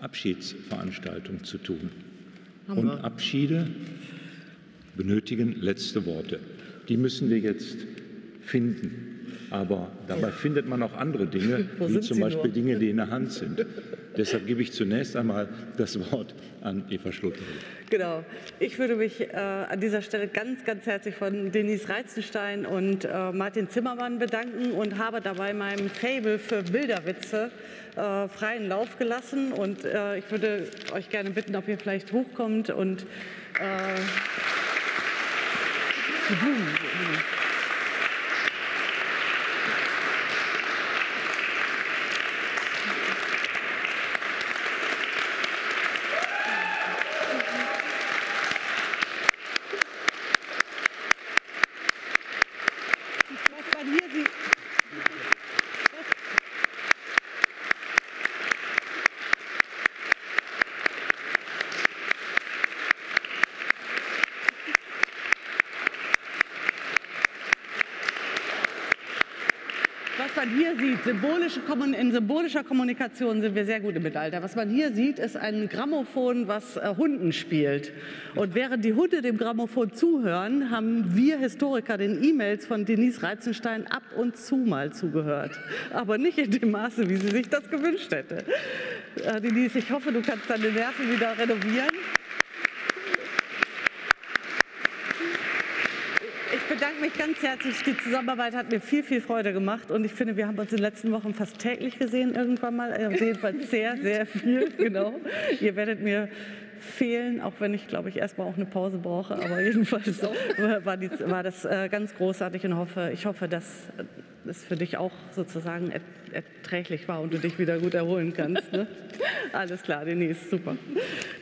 Abschiedsveranstaltung zu tun. Und Abschiede benötigen letzte Worte. Die müssen wir jetzt finden. Aber dabei findet man auch andere Dinge, <laughs> wie zum Beispiel nur? Dinge, die in der Hand sind. <laughs> Deshalb gebe ich zunächst einmal das Wort an Eva Schlutter. Genau. Ich würde mich äh, an dieser Stelle ganz, ganz herzlich von Denise Reizenstein und äh, Martin Zimmermann bedanken und habe dabei meinem Fable für Bilderwitze äh, freien Lauf gelassen. Und äh, ich würde euch gerne bitten, ob ihr vielleicht hochkommt und äh, die Blumen. Symbolische, in symbolischer Kommunikation sind wir sehr gut im Mittelalter. Was man hier sieht, ist ein Grammophon, was äh, Hunden spielt. Und während die Hunde dem Grammophon zuhören, haben wir Historiker den E-Mails von Denise Reizenstein ab und zu mal zugehört. Aber nicht in dem Maße, wie sie sich das gewünscht hätte. Äh, Denise, ich hoffe, du kannst deine Nerven wieder renovieren. bedanke mich ganz herzlich. Die Zusammenarbeit hat mir viel, viel Freude gemacht und ich finde, wir haben uns in den letzten Wochen fast täglich gesehen irgendwann mal. Auf jeden Fall sehr, sehr viel, <laughs> genau. Ihr werdet mir fehlen, auch wenn ich, glaube ich, erstmal auch eine Pause brauche. Aber jedenfalls <laughs> war, die, war das äh, ganz großartig und hoffe, ich hoffe, dass es für dich auch sozusagen erträglich war und du dich wieder gut erholen kannst. Ne? <laughs> Alles klar, Denise, super.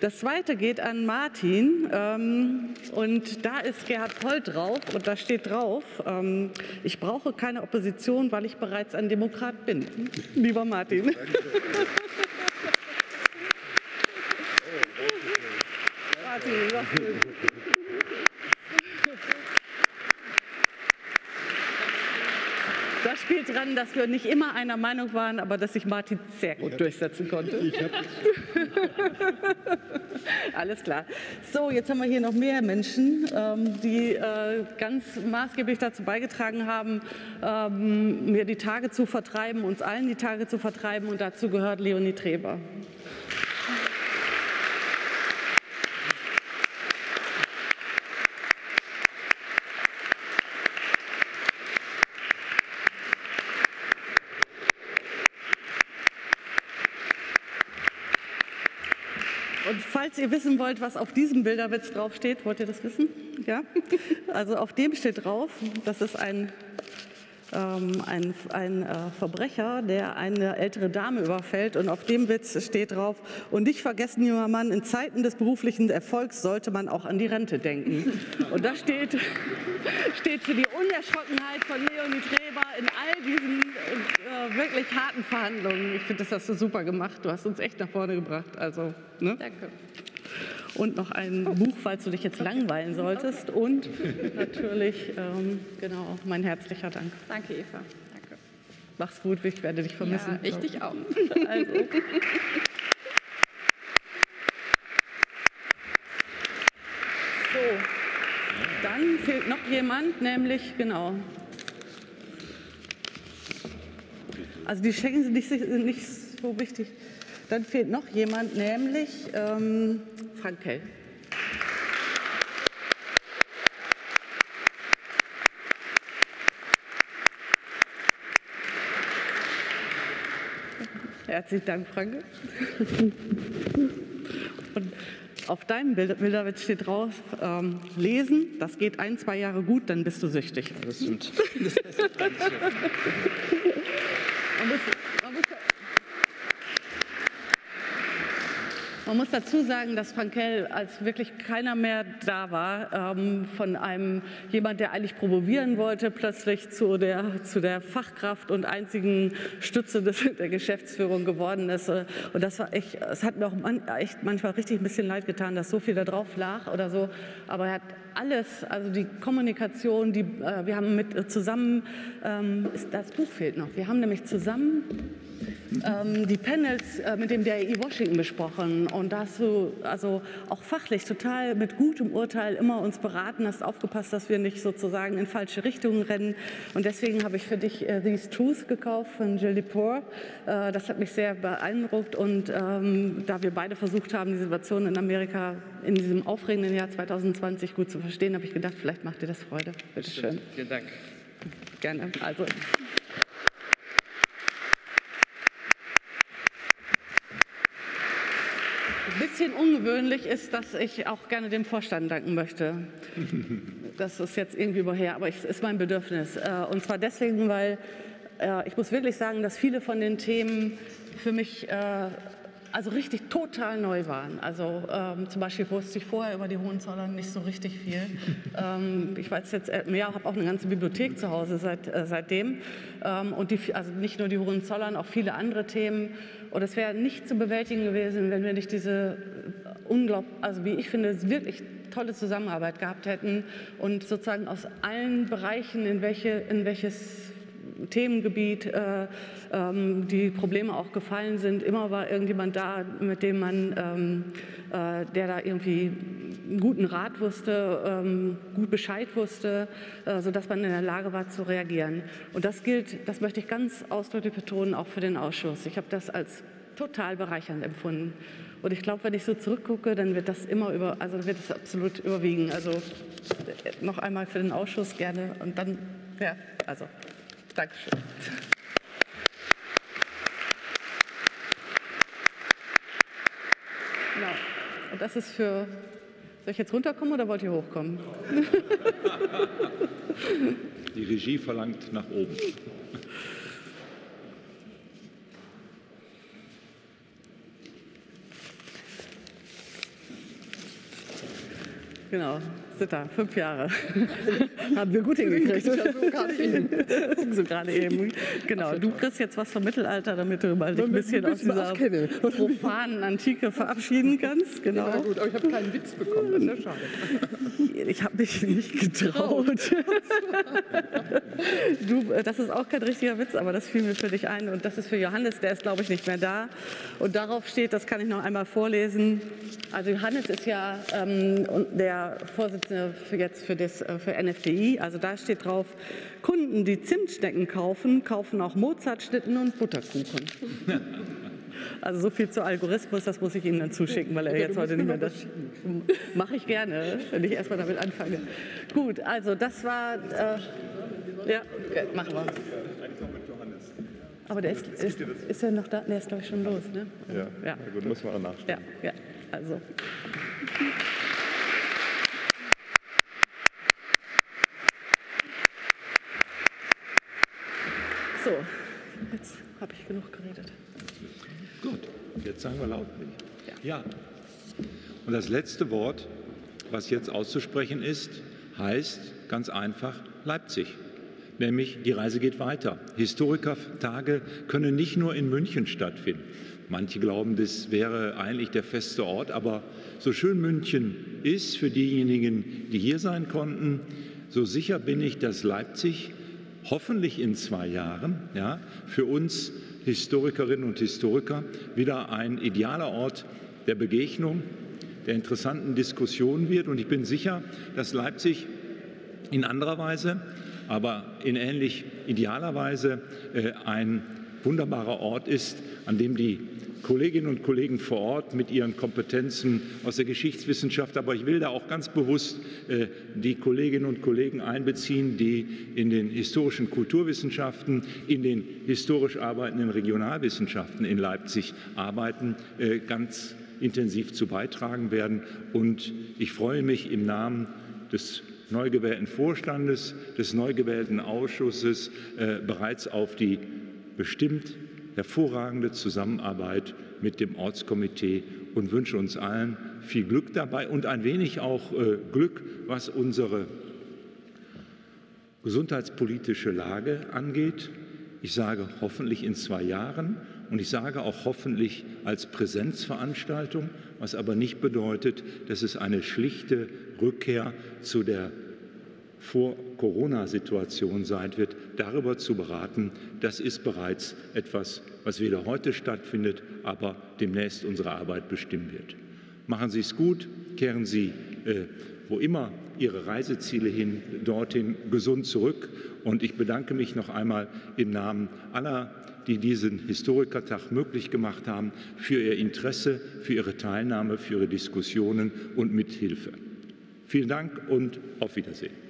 Das zweite geht an Martin ähm, und da ist Gerhard Poll drauf und da steht drauf, ähm, ich brauche keine Opposition, weil ich bereits ein Demokrat bin. Lieber Martin. <laughs> Martin, was Das dran, dass wir nicht immer einer Meinung waren, aber dass sich Martin sehr gut durchsetzen konnte. <laughs> Alles klar. So, jetzt haben wir hier noch mehr Menschen, ähm, die äh, ganz maßgeblich dazu beigetragen haben, ähm, mir die Tage zu vertreiben, uns allen die Tage zu vertreiben. Und dazu gehört Leonie Treber. Und falls ihr wissen wollt, was auf diesem Bilderwitz draufsteht, wollt ihr das wissen? Ja? Also auf dem steht drauf, das ist ein ähm, ein, ein äh, Verbrecher, der eine ältere Dame überfällt und auf dem Witz steht drauf, und nicht vergessen, junger Mann, in Zeiten des beruflichen Erfolgs sollte man auch an die Rente denken. Und das steht, steht für die Unerschrockenheit von Leonie Treber in all diesen äh, wirklich harten Verhandlungen. Ich finde, das hast du super gemacht. Du hast uns echt nach vorne gebracht. Also, ne? Danke und noch ein Buch, falls du dich jetzt langweilen solltest. Und natürlich, ähm, genau, mein herzlicher Dank. Danke, Eva. Danke. Mach's gut, ich werde dich vermissen. Ja, ich dich auch. Also. So, dann fehlt noch jemand, nämlich, genau. Also die Schenken sind nicht, nicht so wichtig. Dann fehlt noch jemand, nämlich ähm, Frank Kell. Herzlichen Dank, Frank. Und auf deinem Bilderwitz steht drauf, ähm, lesen, das geht ein, zwei Jahre gut, dann bist du süchtig. Das stimmt. <laughs> Man muss, man muss, dazu sagen, dass Frankel, als wirklich keiner mehr da war, ähm, von einem jemand, der eigentlich promovieren wollte, plötzlich zu der, zu der Fachkraft und einzigen Stütze des, der Geschäftsführung geworden ist. Und das war echt, es hat mir auch man, echt manchmal richtig ein bisschen leid getan, dass so viel da drauf lag oder so. Aber er hat alles, also die Kommunikation, die, äh, wir haben mit äh, zusammen, ähm, ist, das Buch fehlt noch, wir haben nämlich zusammen ähm, die Panels äh, mit dem DRI Washington besprochen und da hast du also auch fachlich total mit gutem Urteil immer uns beraten, hast aufgepasst, dass wir nicht sozusagen in falsche Richtungen rennen und deswegen habe ich für dich äh, These Truth gekauft von Jill Lepore. Äh, das hat mich sehr beeindruckt und ähm, da wir beide versucht haben, die Situation in Amerika in diesem aufregenden Jahr 2020 gut zu verstehen, habe ich gedacht, vielleicht macht dir das Freude. Bitte schön. Vielen Dank. Gerne. Also. Ein bisschen ungewöhnlich ist, dass ich auch gerne dem Vorstand danken möchte. <laughs> Das ist jetzt irgendwie überher, aber es ist mein Bedürfnis. Äh, und zwar deswegen, weil äh, ich muss wirklich sagen, dass viele von den Themen für mich äh, also richtig total neu waren. Also ähm, zum Beispiel wusste ich vorher über die Hohenzollern nicht so richtig viel. <laughs> ähm, ich weiß jetzt mehr, habe auch eine ganze Bibliothek zu Hause seit, äh, seitdem. Ähm, und die, also nicht nur die Hohenzollern, auch viele andere Themen. Und es wäre nicht zu bewältigen gewesen, wenn wir nicht diese unglaublich, also wie ich finde, wirklich tolle Zusammenarbeit gehabt hätten und sozusagen aus allen Bereichen, in, welche, in welches Themengebiet äh, ähm, die Probleme auch gefallen sind. Immer war irgendjemand da, mit dem man, ähm, äh, der da irgendwie einen guten Rat wusste, ähm, gut Bescheid wusste, äh, sodass man in der Lage war zu reagieren. Und das gilt, das möchte ich ganz ausdrücklich betonen, auch für den Ausschuss. Ich habe das als total bereichernd empfunden. Und ich glaube, wenn ich so zurückgucke, dann wird das immer über, also wird es absolut überwiegen. Also noch einmal für den Ausschuss gerne und dann, ja, also Dankeschön. Genau. Und das ist für. Soll ich jetzt runterkommen oder wollt ihr hochkommen? <laughs> Die Regie verlangt nach oben. Genau, Sitter, fünf Jahre. <laughs> Haben wir gut hingekriegt. <laughs> so gerade eben. so gerade eben. Genau, du kriegst jetzt was vom Mittelalter, damit du mal dich ein bisschen aus dieser profanen Antike verabschieden kannst. Genau. Ja, gut, aber ich habe keinen Witz bekommen, das ist ja schade. Ich habe mich nicht getraut. <laughs> du, äh, das ist auch kein richtiger Witz, aber das fiel mir für dich ein. Und das ist für Johannes, der ist, glaube ich, nicht mehr da. Und darauf steht, das kann ich noch einmal vorlesen. Also Johannes ist ja ähm, der Vorsitzende für jetzt für, das, äh, für NFDI. Also da steht drauf, Kunden, die Zimtschnecken kaufen, kaufen auch Mozartschnitten und Butterkuchen. <laughs> Also so viel zu Algorithmus, das muss ich Ihnen dann zuschicken, weil er Ja, jetzt heute nicht mehr das. Mache ich gerne, wenn ich erstmal damit anfange. Gut, also das war. Äh, ja, okay, machen wir. Aber der ist, ist, ist er noch da? Der ist, glaube ich, schon los, ne? Ja, Ja. na gut, muss man auch nachstellen. Ja, ja, also. So, jetzt habe ich genug geredet. Gut, jetzt sagen wir laut. Ja. Und das letzte Wort, was jetzt auszusprechen ist, heißt ganz einfach Leipzig. Nämlich die Reise geht weiter. Historikertage können nicht nur in München stattfinden. Manche glauben, das wäre eigentlich der feste Ort, aber so schön München ist für diejenigen, die hier sein konnten, so sicher bin ich, dass Leipzig hoffentlich in zwei Jahren ja, für uns Historikerinnen und Historiker wieder ein idealer Ort der Begegnung, der interessanten Diskussion wird. Und ich bin sicher, dass Leipzig in anderer Weise, aber in ähnlich idealer Weise äh, ein wunderbarer Ort ist, an dem die Kolleginnen und Kollegen vor Ort mit ihren Kompetenzen aus der Geschichtswissenschaft, aber ich will da auch ganz bewusst äh, die Kolleginnen und Kollegen einbeziehen, die in den historischen Kulturwissenschaften, in den historisch arbeitenden Regionalwissenschaften in Leipzig arbeiten, äh, ganz intensiv zu beitragen werden. Und ich freue mich im Namen des neu gewählten Vorstandes, des neu gewählten Ausschusses äh, bereits auf die bestimmt hervorragende Zusammenarbeit mit dem Ortskomitee und wünsche uns allen viel Glück dabei und ein wenig auch äh, Glück, was unsere gesundheitspolitische Lage angeht. Ich sage hoffentlich in zwei Jahren und ich sage auch hoffentlich als Präsenzveranstaltung, was aber nicht bedeutet, dass es eine schlichte Rückkehr zu der Vor-Corona-Situation sein wird, darüber zu beraten. Das ist bereits etwas, was weder heute stattfindet, aber demnächst unsere Arbeit bestimmen wird. Machen Sie es gut, kehren Sie, äh, wo immer Ihre Reiseziele hin, dorthin gesund zurück. Und ich bedanke mich noch einmal im Namen aller, die diesen Historikertag möglich gemacht haben, für Ihr Interesse, für Ihre Teilnahme, für Ihre Diskussionen und Mithilfe. Vielen Dank und auf Wiedersehen.